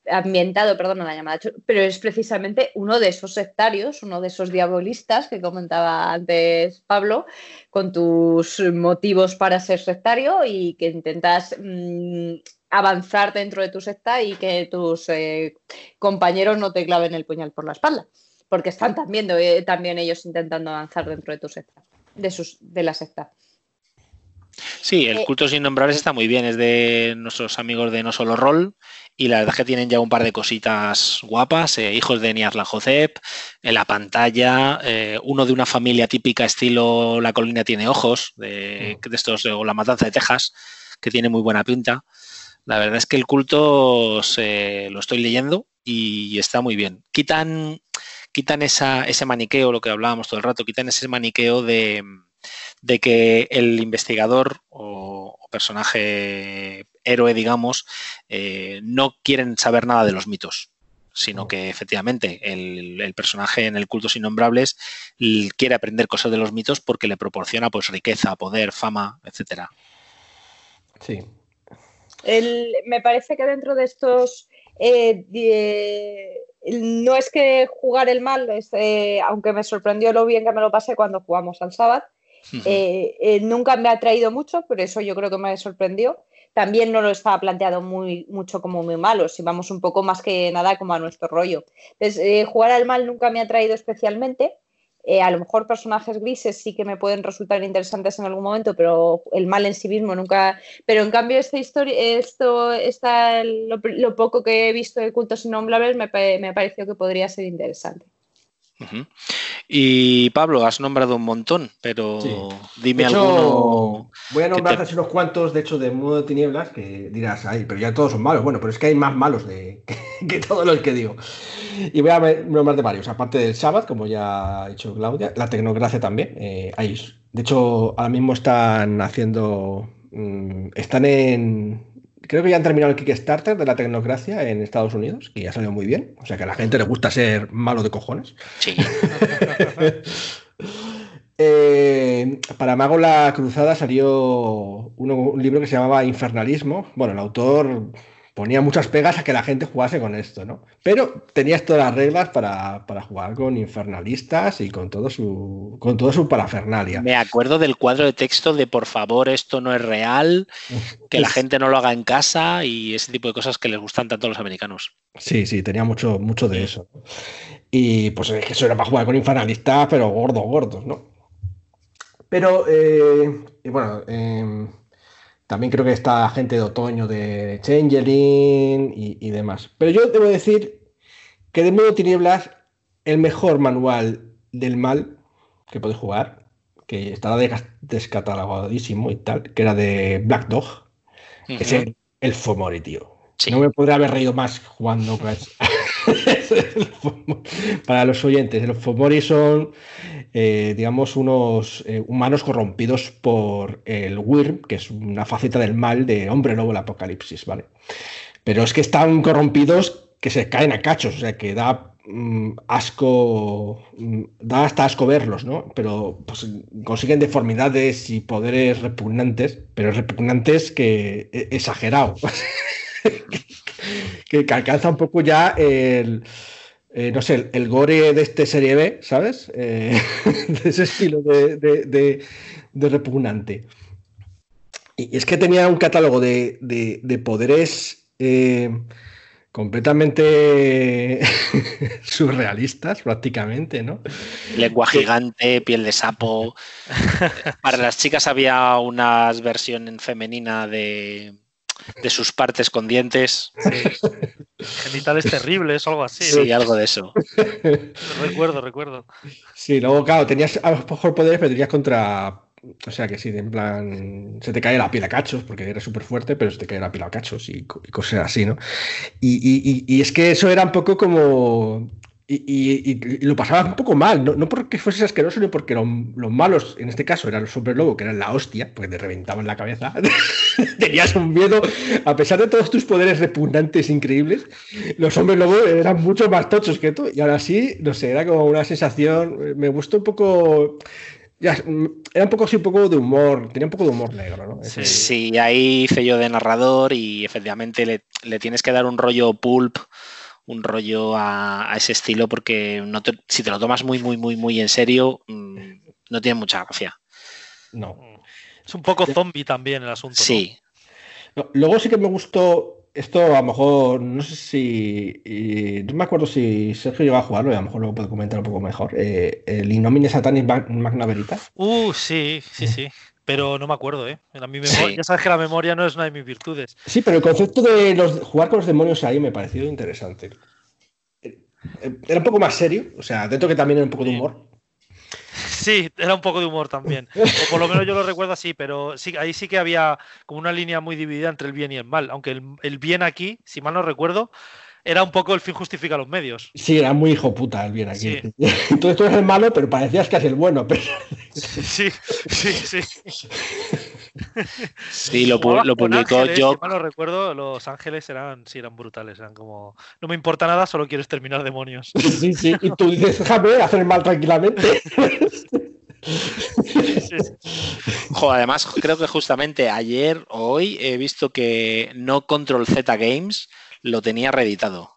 E: ambientado, perdón, en la llamada de Chulu, pero es precisamente uno de esos sectarios, uno de esos diabolistas que comentaba antes Pablo, con tus motivos para ser sectario y que intentas mm, avanzar dentro de tu secta y que tus eh, compañeros no te claven el puñal por la espalda, porque están también, eh, también ellos intentando avanzar dentro de tu secta, de, sus, de la secta.
B: Sí, el eh, culto sin nombrables está muy bien, es de nuestros amigos de No Solo Roll y la verdad es que tienen ya un par de cositas guapas, hijos de Niazla Josep, en la pantalla, uno de una familia típica estilo La colina tiene ojos, de, de estos, o La matanza de Texas, que tiene muy buena pinta. La verdad es que el culto lo estoy leyendo y está muy bien. Quitan, quitan esa, ese maniqueo, lo que hablábamos todo el rato, quitan ese maniqueo de, que el investigador o, personaje héroe, digamos, eh, no quieren saber nada de los mitos sino que efectivamente el, el, personaje en el Cultos Innombrables quiere aprender cosas de los mitos porque le proporciona pues riqueza, poder, fama, etcétera.
A: Sí,
E: me parece que dentro de estos, eh, no es que jugar el mal, eh, aunque me sorprendió lo bien que me lo pasé cuando jugamos al sábado, eh, nunca me ha traído mucho, pero eso yo creo que me sorprendió. También no lo estaba planteado muy, mucho como muy malo, si vamos un poco más que nada como a nuestro rollo. Entonces, jugar al mal nunca me ha traído especialmente, eh, a lo mejor personajes grises sí que me pueden resultar interesantes en algún momento, pero el mal en sí mismo nunca. Pero en cambio, esta historia, esto, lo, poco que he visto de cultos innombrables me, me ha parecido que podría ser interesante.
B: Y Pablo, has nombrado un montón, pero dime alguno.
A: Voy a nombrar así unos cuantos, de hecho, de modo de tinieblas, que dirás, ay, pero ya todos son malos. Bueno, pero es que hay más malos de, que, todos los que digo. Y voy a nombrar de varios, aparte del Sabbath, como ya ha dicho Claudia, la Tecnocracia también. Eh, hay, de hecho, ahora mismo están haciendo. Mm, están en creo que ya han terminado el Kickstarter de la tecnocracia en Estados Unidos, y ha salido muy bien. O sea que a la gente le gusta ser malo de cojones.
B: Sí.
A: Eh, para Mago la Cruzada salió un libro que se llamaba Infernalismo. Bueno, el autor ponía muchas pegas a que la gente jugase con esto, ¿no? Pero tenías todas las reglas para, jugar con infernalistas y con todo su con toda su parafernalia.
B: Me acuerdo del cuadro de texto de por favor, esto no es real, que la gente no lo haga en casa y ese tipo de cosas que les gustan tanto a los americanos.
A: Sí, sí, tenía mucho, mucho de eso. Y pues es que eso era para jugar con infernalistas, pero gordos, gordos, ¿no? Pero, eh, bueno, eh, también creo que está gente de otoño de Changeling y, demás. Pero yo debo decir que de modo tinieblas, el mejor manual del mal que podéis jugar, que estará descatalogadísimo y tal, que era de Black Dog, es el, Fomori, tío. No me podría haber reído más jugando con Para los oyentes, los Fomori son eh, digamos, unos eh, humanos corrompidos por el Wyrm, que es una faceta del mal de hombre lobo del apocalipsis, ¿vale? Pero es que están corrompidos que se caen a cachos, o sea, que da mm, asco, mm, da hasta asco verlos, ¿no? Pero pues, consiguen deformidades y poderes repugnantes, pero repugnantes que e, exagerado, que, que alcanza un poco ya el eh, no sé, el, gore de este serie B, ¿sabes? Eh, de ese estilo de, repugnante. Y es que tenía un catálogo de, de- de poderes eh, completamente surrealistas, prácticamente, ¿no?
B: Lengua gigante, piel de sapo. Para las chicas había una versión en femenina de, de sus partes con dientes.
C: Genitales terribles algo así.
B: Sí, algo de eso.
C: Recuerdo, recuerdo.
A: Sí, luego, claro, tenías a lo mejor poderes, pero tenías contra. O sea que sí, en plan. Se te cae la piel a cachos, porque eres súper fuerte, pero se te cae la piel a cachos y, y cosas así, ¿no? Y, y- y- y es que eso era un poco como. Y, y- y- y lo pasabas un poco mal, no, no porque fuese asqueroso, sino porque lo- los malos, en este caso, eran los hombres lobo, que eran la hostia, porque te reventaban la cabeza. Tenías un miedo, a pesar de todos tus poderes repugnantes increíbles, los hombres lobo eran mucho más tochos que tú. Y ahora sí, no sé, era como una sensación. Me gustó un poco. Ya, era un poco así, un poco de humor. Tenía un poco de humor negro, ¿no? Ese-
B: Sí, ahí hice yo de narrador y efectivamente le, le tienes que dar un rollo pulp, un rollo a, a ese estilo, porque no te- si te lo tomas muy, muy, muy, muy en serio, mm, no tiene mucha gracia.
A: No.
C: Es un poco zombie también el asunto.
B: Sí,
A: No, Luego sí que me gustó. Esto a lo mejor, no sé si. y no me acuerdo si Sergio llegó a jugarlo y a lo mejor lo puede comentar un poco mejor. eh, el Innomine Satanis Mag- Magna Veritas.
C: Uh, sí, sí, sí. Pero no me acuerdo, ¿eh? La mi memoria-
B: Sí.
C: Ya sabes que la memoria no es una de mis virtudes.
A: Sí, pero el concepto de los, jugar con los demonios ahí me pareció interesante. Era un poco más serio, o sea, dentro que también era un poco de humor.
C: Sí, era un poco de humor también. O por lo menos yo lo recuerdo así, pero sí, ahí sí que había como una línea muy dividida entre el bien y el mal. Aunque el, el bien aquí, si mal no recuerdo, era un poco el fin justifica los medios.
A: Sí, era muy hijo puta el bien aquí.
C: Sí.
A: Entonces tú eres el malo, pero parecías casi el bueno. Pero...
C: Sí, sí, sí.
B: sí, lo, pu- lo publicó
C: ángeles,
B: yo.
C: Si mal recuerdo, los ángeles eran, sí, eran brutales. Eran como, no me importa nada, solo quiero exterminar demonios.
A: Sí, sí. Y tú dices, déjame hacer el mal tranquilamente.
C: Sí, sí.
B: Jo, además, creo que justamente ayer o hoy he visto que No Control Z Games lo tenía reeditado.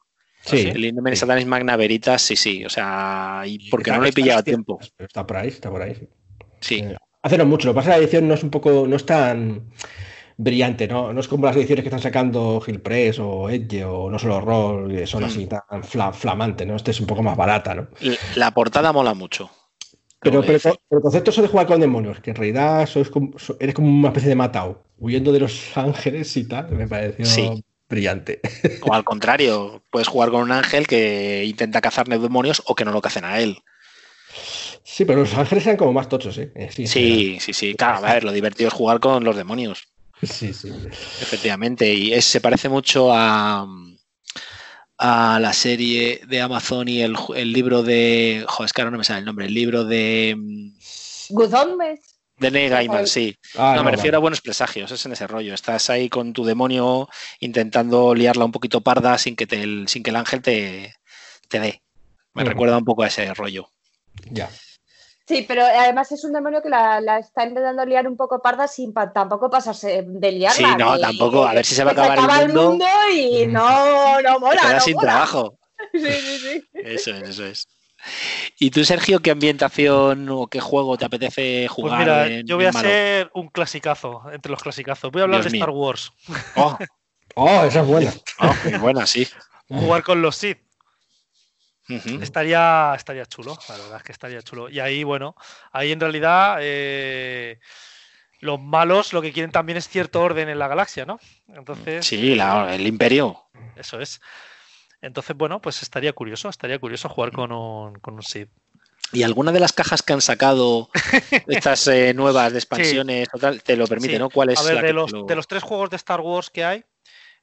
A: Sí.
B: El Inhuman
A: sí.
B: Satanis Magna Veritas, sí, sí. O sea, y porque no le he pillado a
A: está-
B: tiempo.
A: Está por ahí, está por ahí. sí.
B: Sí.
A: Eh, Hace no mucho. Lo que pasa es que la edición no es un poco, no es tan brillante, ¿no? No es como las ediciones que están sacando Gilpress o Edge o no solo Roll, que son
B: Mm.
A: así tan fla- flamantes, ¿no? Este es un poco más barata, ¿no?
B: La portada mola mucho.
A: Pero, pero, el concepto eso de jugar con demonios, que en realidad sois como- eres como una especie de matao, huyendo de los ángeles y tal, me pareció
B: Sí.
A: Brillante.
B: O al contrario, puedes jugar con un ángel que intenta cazar demonios o que no lo cacen a él.
A: Sí, pero los ángeles eran como más tochos, ¿eh? Sí,
B: Sí, sí, sí. Claro, a ver, lo divertido es jugar con los demonios,
A: sí, sí.
B: efectivamente. Y es- se parece mucho a, a la serie de Amazon y el, el libro de. Joder, es que ahora no me sale el nombre. El libro de. mm,
E: Good Omens.
B: De Neil Gaiman, sí.
A: Ah,
B: no, me
A: vale.
B: refiero a buenos presagios, es en ese rollo. Estás ahí con tu demonio intentando liarla un poquito parda sin que, te, el- sin que el ángel te, te dé. Me
A: Ujú.
B: recuerda un poco a ese rollo.
A: Ya.
E: Sí, pero además es un demonio que la, la está intentando liar un poco parda sin pa- tampoco pasarse de liarla.
B: Sí, no, tampoco, a ver si se va a acabar el mundo.
E: y
A: Mm.
E: no, no
B: Te
E: mola.
B: quedas
E: no
B: sin
E: mola.
B: trabajo.
E: Sí, sí, sí.
B: Eso es, eso es. ¿Y tú, Sergio, qué ambientación o qué juego te apetece
C: Pues
B: jugar?
C: mira,
B: en-
C: yo voy a ser un clasicazo entre los clasicazos. Voy a hablar
B: Dios
C: de
B: mío.
C: Star Wars.
B: Oh,
A: Oh, esa es buena.
B: oh, muy buena, sí.
C: Jugar con los Sith. Estaría, estaría chulo, la verdad es que estaría chulo. Y ahí, bueno, ahí en realidad eh, los malos lo que quieren también es cierto orden en la galaxia, ¿no? Entonces,
B: Sí, la- el Imperio.
C: eso es. Entonces, bueno, pues estaría curioso, estaría curioso jugar con un, con un Sith.
B: ¿Y alguna de las cajas que han sacado estas eh, nuevas de expansiones o tal, te lo permite,
C: Sí.
B: ¿no? ¿Cuál es
C: A ver,
B: la
C: de los,
B: lo-
C: de los tres juegos de Star Wars que hay,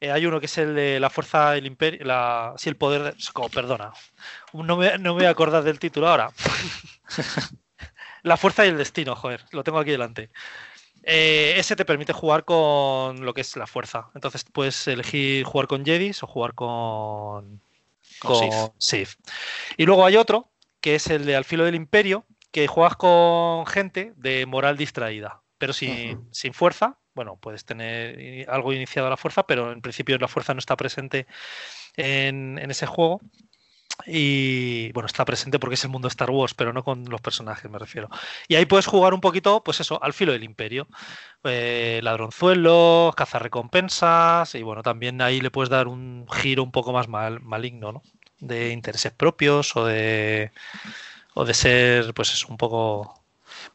C: eh, hay uno que es el de la fuerza del imperio, la, sí, el poder, de- como, perdona, no me, no me voy a acordar del título ahora. la fuerza y el destino, joder, lo tengo aquí delante. Eh, ese te permite jugar con lo que es la fuerza. Entonces puedes elegir jugar con Jedis o jugar con,
B: Con.
C: Y luego hay otro, que es el de Al filo del imperio, que juegas con gente de moral distraída, pero sin, sin fuerza. Bueno, puedes tener algo iniciado a la fuerza, pero en principio la fuerza no está presente en, en ese juego. Y bueno, está presente porque es el mundo Star Wars, pero no con los personajes, me refiero. Y ahí puedes jugar un poquito, pues eso, al filo del imperio. Eh, ladronzuelos, cazar recompensas, y bueno, también ahí le puedes dar un giro un poco más mal, maligno, ¿no? De intereses propios o de, o de ser, pues es un poco...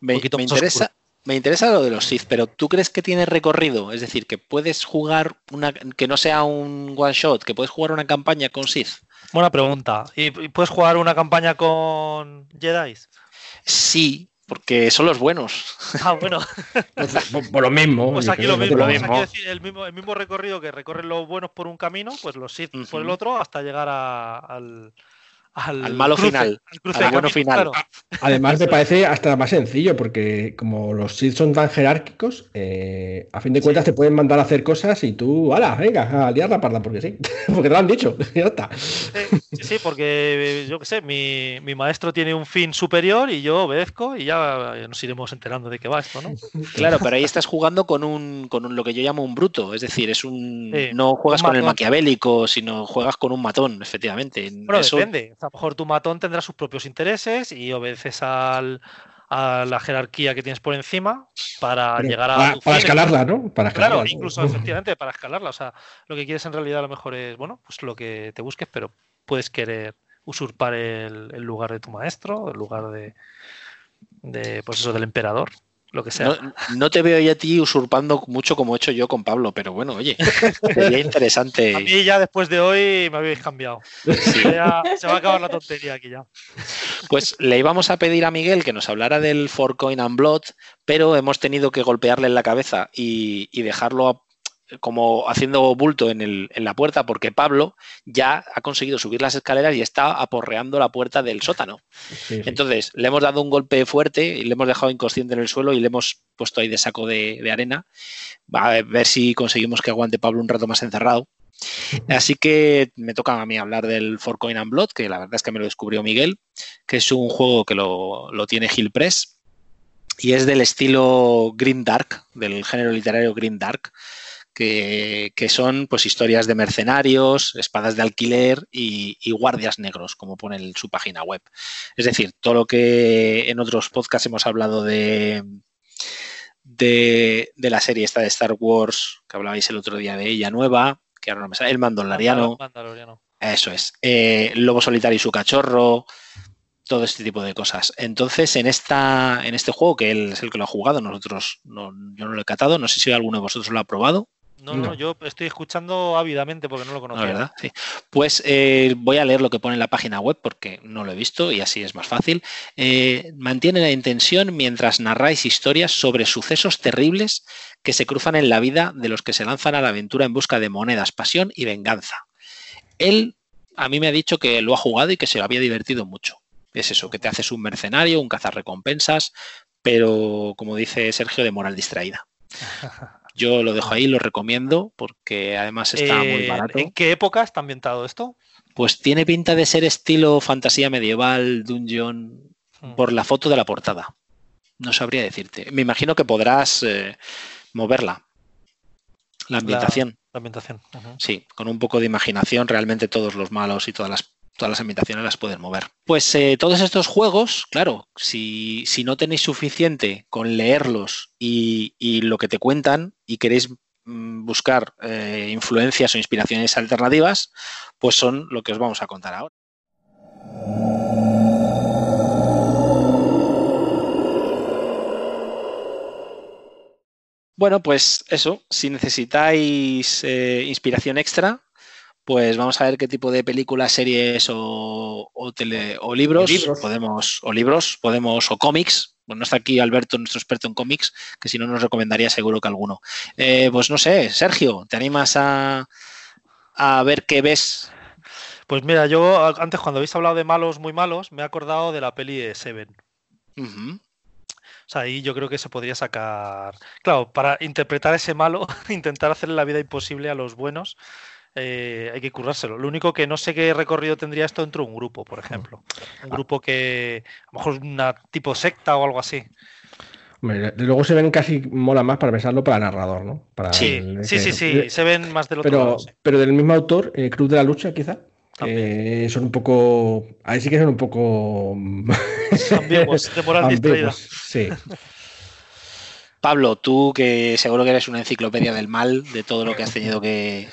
B: Me,
C: poquito
B: me interesa,
C: oscuro.
B: me interesa lo de los Sith, pero ¿tú crees que tiene recorrido? Es decir, que puedes jugar una que no sea un one shot, que puedes jugar una campaña con Sith.
C: Buena pregunta. ¿Y, puedes jugar una campaña con Jedi?
B: Sí, porque son los buenos.
C: Ah, bueno.
A: Por, por lo mismo.
C: Pues aquí lo mismo.
B: lo
C: Pues
B: mismo.
C: aquí decir, el, mismo, el mismo recorrido que recorren los buenos por un camino, pues los Sith por el otro, hasta llegar a- al, al,
B: Al malo
C: cruce,
B: final,
C: al cruce
B: al
C: de
B: bueno final.
C: claro.
A: Además, me parece hasta más sencillo, porque como los Sith son tan jerárquicos, eh, a fin de cuentas te pueden mandar a hacer cosas y tú, ¡hala! Venga, a liar la parda, porque sí. porque te lo han dicho. Ya está.
C: Sí, porque yo qué sé, mi, mi maestro tiene un fin superior y yo obedezco y ya nos iremos enterando de qué va esto, ¿no?
B: Claro, pero ahí estás jugando con un, con un- lo que yo llamo un bruto, es decir, es un
C: Sí,
B: no juegas
C: un
B: con el maquiavélico, sino juegas con un matón, efectivamente.
C: Bueno,
B: Eso-
C: depende. A lo mejor tu matón tendrá sus propios intereses y obedeces al, a la jerarquía que tienes por encima para
A: Pero
C: llegar a
A: para, escalarla, ¿no? Para escalarla.
C: Claro, incluso efectivamente para escalarla. O sea, lo que quieres en realidad a lo mejor es, bueno, pues lo que te busques, pero puedes querer usurpar el, el lugar de tu maestro, el lugar de, de, pues eso, del emperador, lo que sea.
B: No, no te veo ya a ti usurpando mucho como he hecho yo con Pablo, pero bueno, oye, sería interesante.
C: A mí ya después de hoy me habéis cambiado. Ya se va a acabar la tontería aquí ya.
B: Pues le íbamos a pedir a Miguel que nos hablara del For Coin and Blood, pero hemos tenido que golpearle en la cabeza y, y dejarlo a- como haciendo bulto en, el- en la puerta porque Pablo ya ha conseguido subir las escaleras y está aporreando la puerta del sótano.
A: Sí, sí.
B: Entonces le hemos dado un golpe fuerte y le hemos dejado inconsciente en el suelo y le hemos puesto ahí de saco de, de arena. A ver si conseguimos que aguante Pablo un rato más encerrado. Así que me toca a mí hablar del For Coin and Blood, que la verdad es que me lo descubrió Miguel, que es un juego que lo, lo tiene Hill Press y es del estilo Green Dark, del género literario Green Dark, que, que son pues historias de mercenarios, espadas de alquiler y, y guardias negros, como pone en su página web. Es decir, todo lo que en otros podcasts hemos hablado de, de, de la serie esta de Star Wars, que hablabais el otro día de ella nueva, que ahora no me sale, el Mandaloriano,
C: Mandaloriano.
B: eso es, eh, Lobo Solitario y su cachorro, todo este tipo de cosas. Entonces, en esta, en este juego, que él es el que lo ha jugado, nosotros no, yo no lo he catado, no sé si alguno de vosotros lo ha probado.
C: No, no,
A: No.
C: yo estoy escuchando ávidamente porque no lo
B: ¿no?
C: conocía.
B: ¿verdad? Sí. Pues eh, voy a leer lo que pone en la página web porque no lo he visto y así es más fácil. Eh, mantiene la intención mientras narráis historias sobre sucesos terribles que se cruzan en la vida de los que se lanzan a la aventura en busca de monedas, pasión y venganza. Él a mí me ha dicho que lo ha jugado y que se lo había divertido mucho. Es eso, que te haces un mercenario, un cazarrecompensas, pero como dice Sergio, de moral distraída. Yo lo dejo ahí, lo recomiendo porque además está muy
C: Eh,
B: barato.
C: ¿En qué época está ambientado esto?
B: Pues tiene pinta de ser estilo fantasía medieval, dungeon,
C: Mm.
B: por la foto de la portada. No sabría decirte. Me imagino que podrás eh, moverla. La ambientación,
C: La ambientación. ujú.
B: sí, con un poco de imaginación, realmente todos los malos y todas las, todas las ambientaciones las pueden mover. Pues eh, todos estos juegos, claro, si, si no tenéis suficiente con leerlos y, y lo que te cuentan y queréis mm, buscar eh, influencias o inspiraciones alternativas, pues son lo que os vamos a contar ahora. Bueno, pues eso, si necesitáis eh, inspiración extra, pues vamos a ver qué tipo de películas, series o, o tele- o libros, podemos, o libros, podemos, o cómics. Bueno, no está aquí Alberto, nuestro experto en cómics, que si no nos recomendaría seguro que alguno. Eh, pues no sé, Sergio, ¿te animas a, a ver qué ves?
C: Pues mira, yo antes cuando habéis hablado de malos muy malos, me he acordado de la peli de Seven. O sea, ahí yo creo que se podría sacar. Claro, para interpretar ese malo, intentar hacerle la vida imposible a los buenos, eh, hay que currárselo. Lo único que no sé qué recorrido tendría esto dentro de un grupo, por ejemplo. Un grupo que a lo mejor una tipo secta o algo así.
A: Hombre, luego se ven casi mola más para pensarlo para el narrador, ¿no? Para
C: Sí,
A: el-
C: sí, sí,
A: que-
C: sí, se ven más del otro
A: Pero,
C: lado. sí.
A: pero del mismo autor, eh, Cruz de la Lucha, quizá. son un poco. Ahí sí que son un poco.
C: Ambiguos, de moral distraída.
A: ambiguos, Sí.
B: Pablo, tú que seguro que eres una enciclopedia del mal, de todo lo que has tenido que,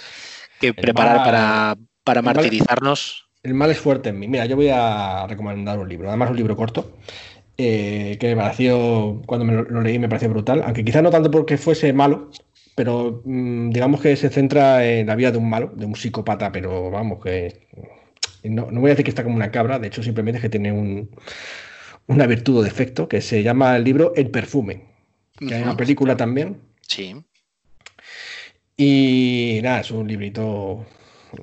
B: que preparar
A: mal-
B: para, para martirizarnos.
A: El mal es fuerte en mí. Mira, yo voy a recomendar un libro, además un libro corto, eh, que me pareció, cuando me lo, lo leí, me pareció brutal, aunque quizá no tanto porque fuese malo, pero mm, digamos que se centra en la vida de un malo, de un psicópata, pero vamos, que no, no voy a decir que está como una cabra, de hecho simplemente es que tiene un, una virtud o defecto, que se llama el libro El perfume, que hay una película también,
B: Sí.
A: Y nada, es un librito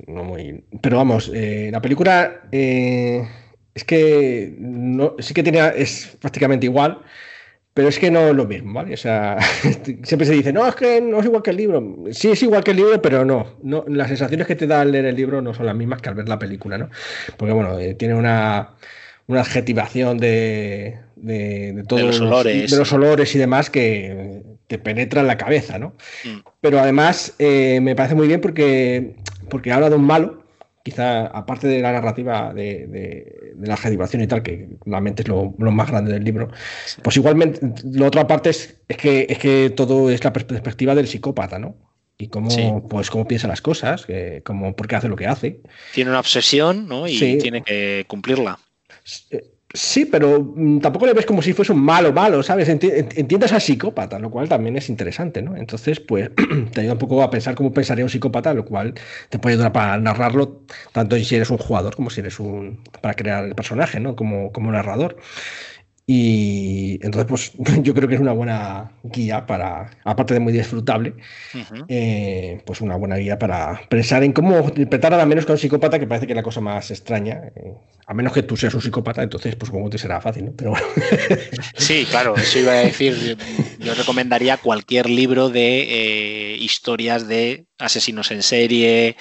A: no muy. Pero vamos, eh, la película eh, es que no, sí que tiene, es prácticamente igual, pero es que no es lo mismo, ¿vale? O sea, siempre se dice, no, es que no es igual que el libro. Sí, es igual que el libro, pero no. no las sensaciones que te da al leer el libro no son las mismas que al ver la película, ¿no? Porque, bueno, eh, tiene una, una adjetivación de, de, de todos
B: los olores.
A: de los olores y demás que te penetra en la cabeza, ¿no?
B: Mm.
A: Pero además eh, me parece muy bien porque, porque habla de un malo, quizá aparte de la narrativa de, de- de la adjetivación y tal, que realmente es lo, lo más grande del libro, pues igualmente lo otra parte es, es, que, es que todo es la pers- perspectiva del psicópata, ¿no? Y cómo,
B: Sí.
A: pues, cómo piensa las cosas, que, cómo, por qué hace lo que hace.
B: Tiene una obsesión, ¿no? Y
A: Sí.
B: tiene que cumplirla.
A: Sí, pero mm, tampoco le ves como si fuese un malo, malo, ¿sabes? Enti- ent- Entiendes al psicópata, lo cual también es interesante, ¿no? Entonces, pues te ayuda un poco a pensar cómo pensaría un psicópata, lo cual te puede ayudar para narrarlo, tanto si eres un jugador como si eres un. para crear el personaje, ¿no? Como, como narrador. Y entonces, pues yo creo que es una buena guía para, aparte de muy disfrutable, eh, pues una buena guía para pensar en cómo interpretar a la menos que a un psicópata, que parece que es la cosa más extraña. eh, a menos que tú seas un psicópata, entonces pues como te será fácil, ¿no? Pero bueno.
B: Sí, claro, eso iba a decir. Yo recomendaría cualquier libro de eh, historias de asesinos en serie,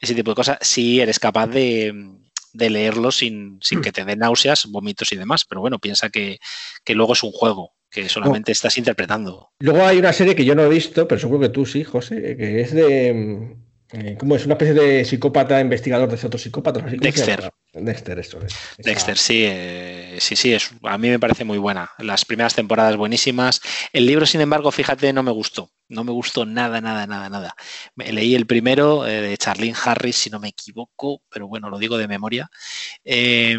B: ese tipo de cosas, si eres capaz de, de leerlo sin, sin que te dé náuseas, vómitos y demás. Pero bueno, piensa que, que luego es un juego, que solamente estás interpretando.
A: Luego hay una serie que yo no he visto, pero seguro que tú sí, José, que es de. mm, eh, ¿Cómo es? Una especie de psicópata investigador de así, ¿cómo se
B: Dexter.
A: Dexter, eso es.
B: Dexter, sí, eh, sí, sí, es, a mí me parece muy buena. Las primeras temporadas buenísimas. El libro, sin embargo, fíjate, no me gustó. No me gustó nada, nada, nada, nada. Leí el primero eh, de Charlene Harris, si no me equivoco, pero bueno, lo digo de memoria. Eh,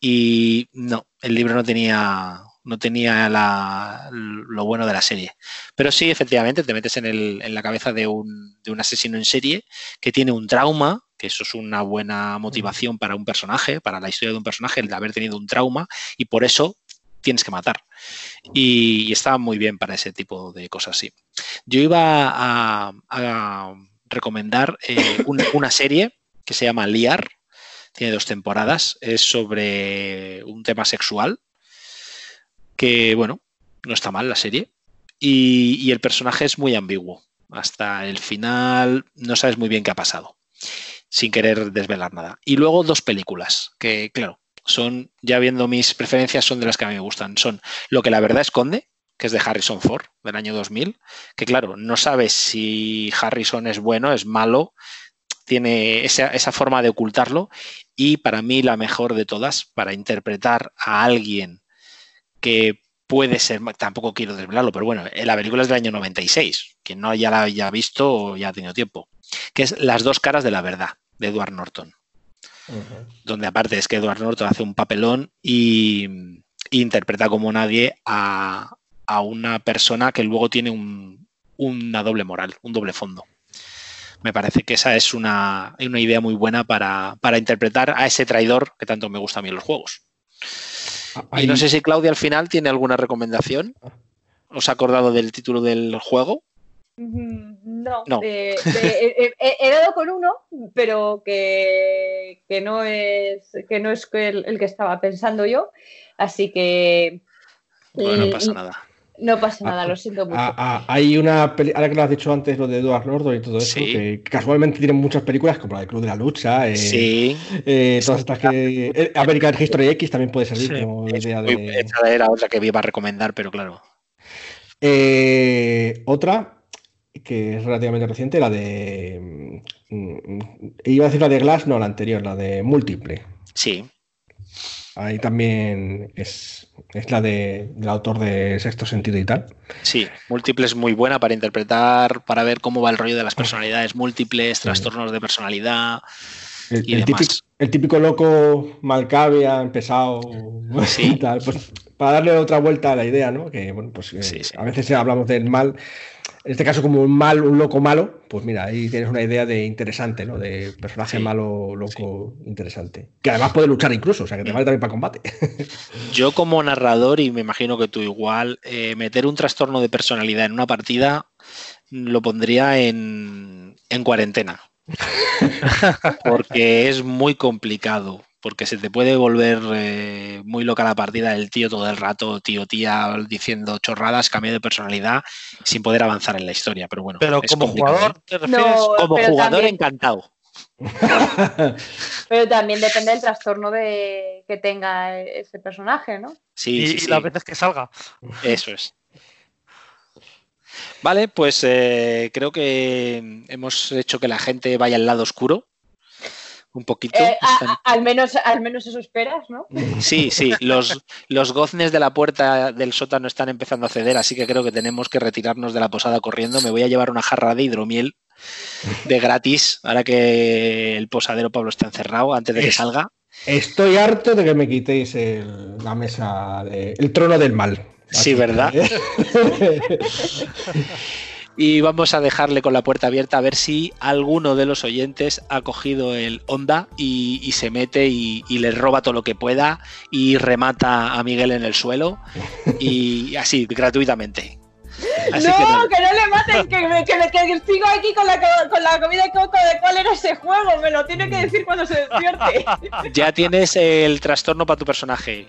B: y no, el libro no tenía, no tenía lo bueno de la serie. Pero sí, efectivamente, te metes en, el- en la cabeza de un, de un asesino en serie que tiene un trauma, que eso es una buena motivación para un personaje, para la historia de un personaje, el de haber tenido un trauma, y por eso tienes que matar. Y, y está muy bien para ese tipo de cosas, sí. Yo iba a, a recomendar eh, una, una serie que se llama Liar, tiene dos temporadas, es sobre un tema sexual, que bueno, no está mal la serie, y, y el personaje es muy ambiguo. Hasta el final no sabes muy bien qué ha pasado sin querer desvelar nada. Y luego dos películas, que claro, son, ya viendo mis preferencias, son de las que a mí me gustan. Son Lo que la verdad esconde, que es de Harrison Ford, del año 2000, que claro, no sabes si Harrison es bueno, es malo, tiene esa, esa forma de ocultarlo, y para mí la mejor de todas, para interpretar a alguien que puede ser, tampoco quiero desvelarlo, pero bueno, la película es del año 96, quien no ya la haya visto o ya ha tenido tiempo, que es Las dos caras de la verdad, de Edward Norton donde aparte es que Edward Norton hace un papelón y, y interpreta como nadie a, a una persona que luego tiene un- una doble moral, un doble fondo. Me parece que esa es una, una idea muy buena para, para interpretar a ese traidor que tanto me gusta a mí en los juegos. Y
A: Hay-
B: no sé si Claudia al final tiene alguna recomendación. ¿Os ha acordado del título del juego?
E: No,
B: No.
E: eh, eh, eh, eh, he dado con uno, pero que, que no es que no es el, el que estaba pensando yo, así que
B: Bueno, no
E: eh,
B: pasa nada.
E: no pasa
A: Ah,
E: nada, lo siento mucho.
A: Ah, ah, hay una peli, ahora que lo has dicho antes, lo de Edward Norton y todo eso,
B: Sí.
A: que casualmente tienen muchas películas, como la de Club de la Lucha, eh,
B: Sí,
A: eh, todas estas que. eh, American History X también puede servir
C: Sí.
A: como
B: es
A: idea
B: muy-
A: de.
B: esa era otra que iba a recomendar, pero claro.
A: Eh, otra que es relativamente reciente, la de. mm, Iba a decir la de Glass, no, la anterior, la de Múltiple.
B: Sí,
A: Ahí también es, es la de, del autor de Sexto Sentido y tal.
B: sí. Múltiple es muy buena para interpretar, para ver cómo va el rollo de las personalidades múltiples, trastornos de personalidad.
A: El,
B: Y
A: el
B: demás.
A: típico, el típico loco malcavia, pesado,
B: Sí.
A: y tal, pues para darle otra vuelta a la idea, ¿no? Que bueno, pues eh,
B: Sí, sí.
A: a veces hablamos del mal, en este caso como un mal, un loco malo, pues mira, ahí tienes una idea de interesante, ¿no? De personaje
B: Sí,
A: malo, loco, interesante. Que además puede luchar incluso, o sea que te
B: Mm.
A: vale también para combate.
B: Yo como narrador, y me imagino que tú igual, eh, meter un trastorno de personalidad en una partida lo pondría en, en cuarentena. Porque es muy complicado. Porque se te puede volver eh, muy loca la partida el tío todo el rato, tío, tía, diciendo chorradas, cambio de personalidad, sin poder avanzar en la historia. Pero bueno,
C: Pero
B: es
C: como
B: complicado,
C: jugador,
B: ¿eh?
C: ¿te refieres?
E: No,
B: Como jugador
E: también-
B: encantado.
E: Pero también depende del trastorno de que tenga ese personaje, ¿no?
B: Sí,
C: y,
B: sí,
C: y
B: sí.
C: las veces que salga.
B: Eso es. Vale, pues eh, creo que hemos hecho que la gente vaya al lado oscuro. Un poquito.
E: Eh, a-
B: Están-
E: a- al, menos, al menos eso esperas, ¿no?
B: Sí, sí, los, los goznes de la puerta del sótano están empezando a ceder, así que creo que tenemos que retirarnos de la posada corriendo. Me voy a llevar una jarra de hidromiel de gratis, ahora que el posadero Pablo está encerrado, antes de que salga.
A: Estoy harto de que me quitéis el- la mesa, de- el trono del mal.
B: Sí, ¿verdad?
A: que-
B: Y vamos a dejarle con la puerta abierta a ver si alguno de los oyentes ha cogido el Honda y, se mete y, y le roba todo lo que pueda y remata a Miguel en el suelo y así, gratuitamente. Así
E: no,
B: que
E: no le maten, que, me- que, me- que sigo aquí con la, co- con la comida de coco de cuál era ese juego. Me lo tiene que decir cuando se despierte.
B: ya tienes el trastorno para tu personaje.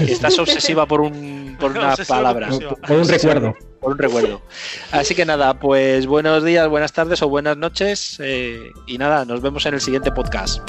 B: Estás obsesiva por, un, por una
C: Obsesiva
B: palabra.
A: Por un recuerdo.
B: por un recuerdo. Así que nada, pues buenos días, buenas tardes o buenas noches. eh, y nada, nos vemos en el siguiente podcast.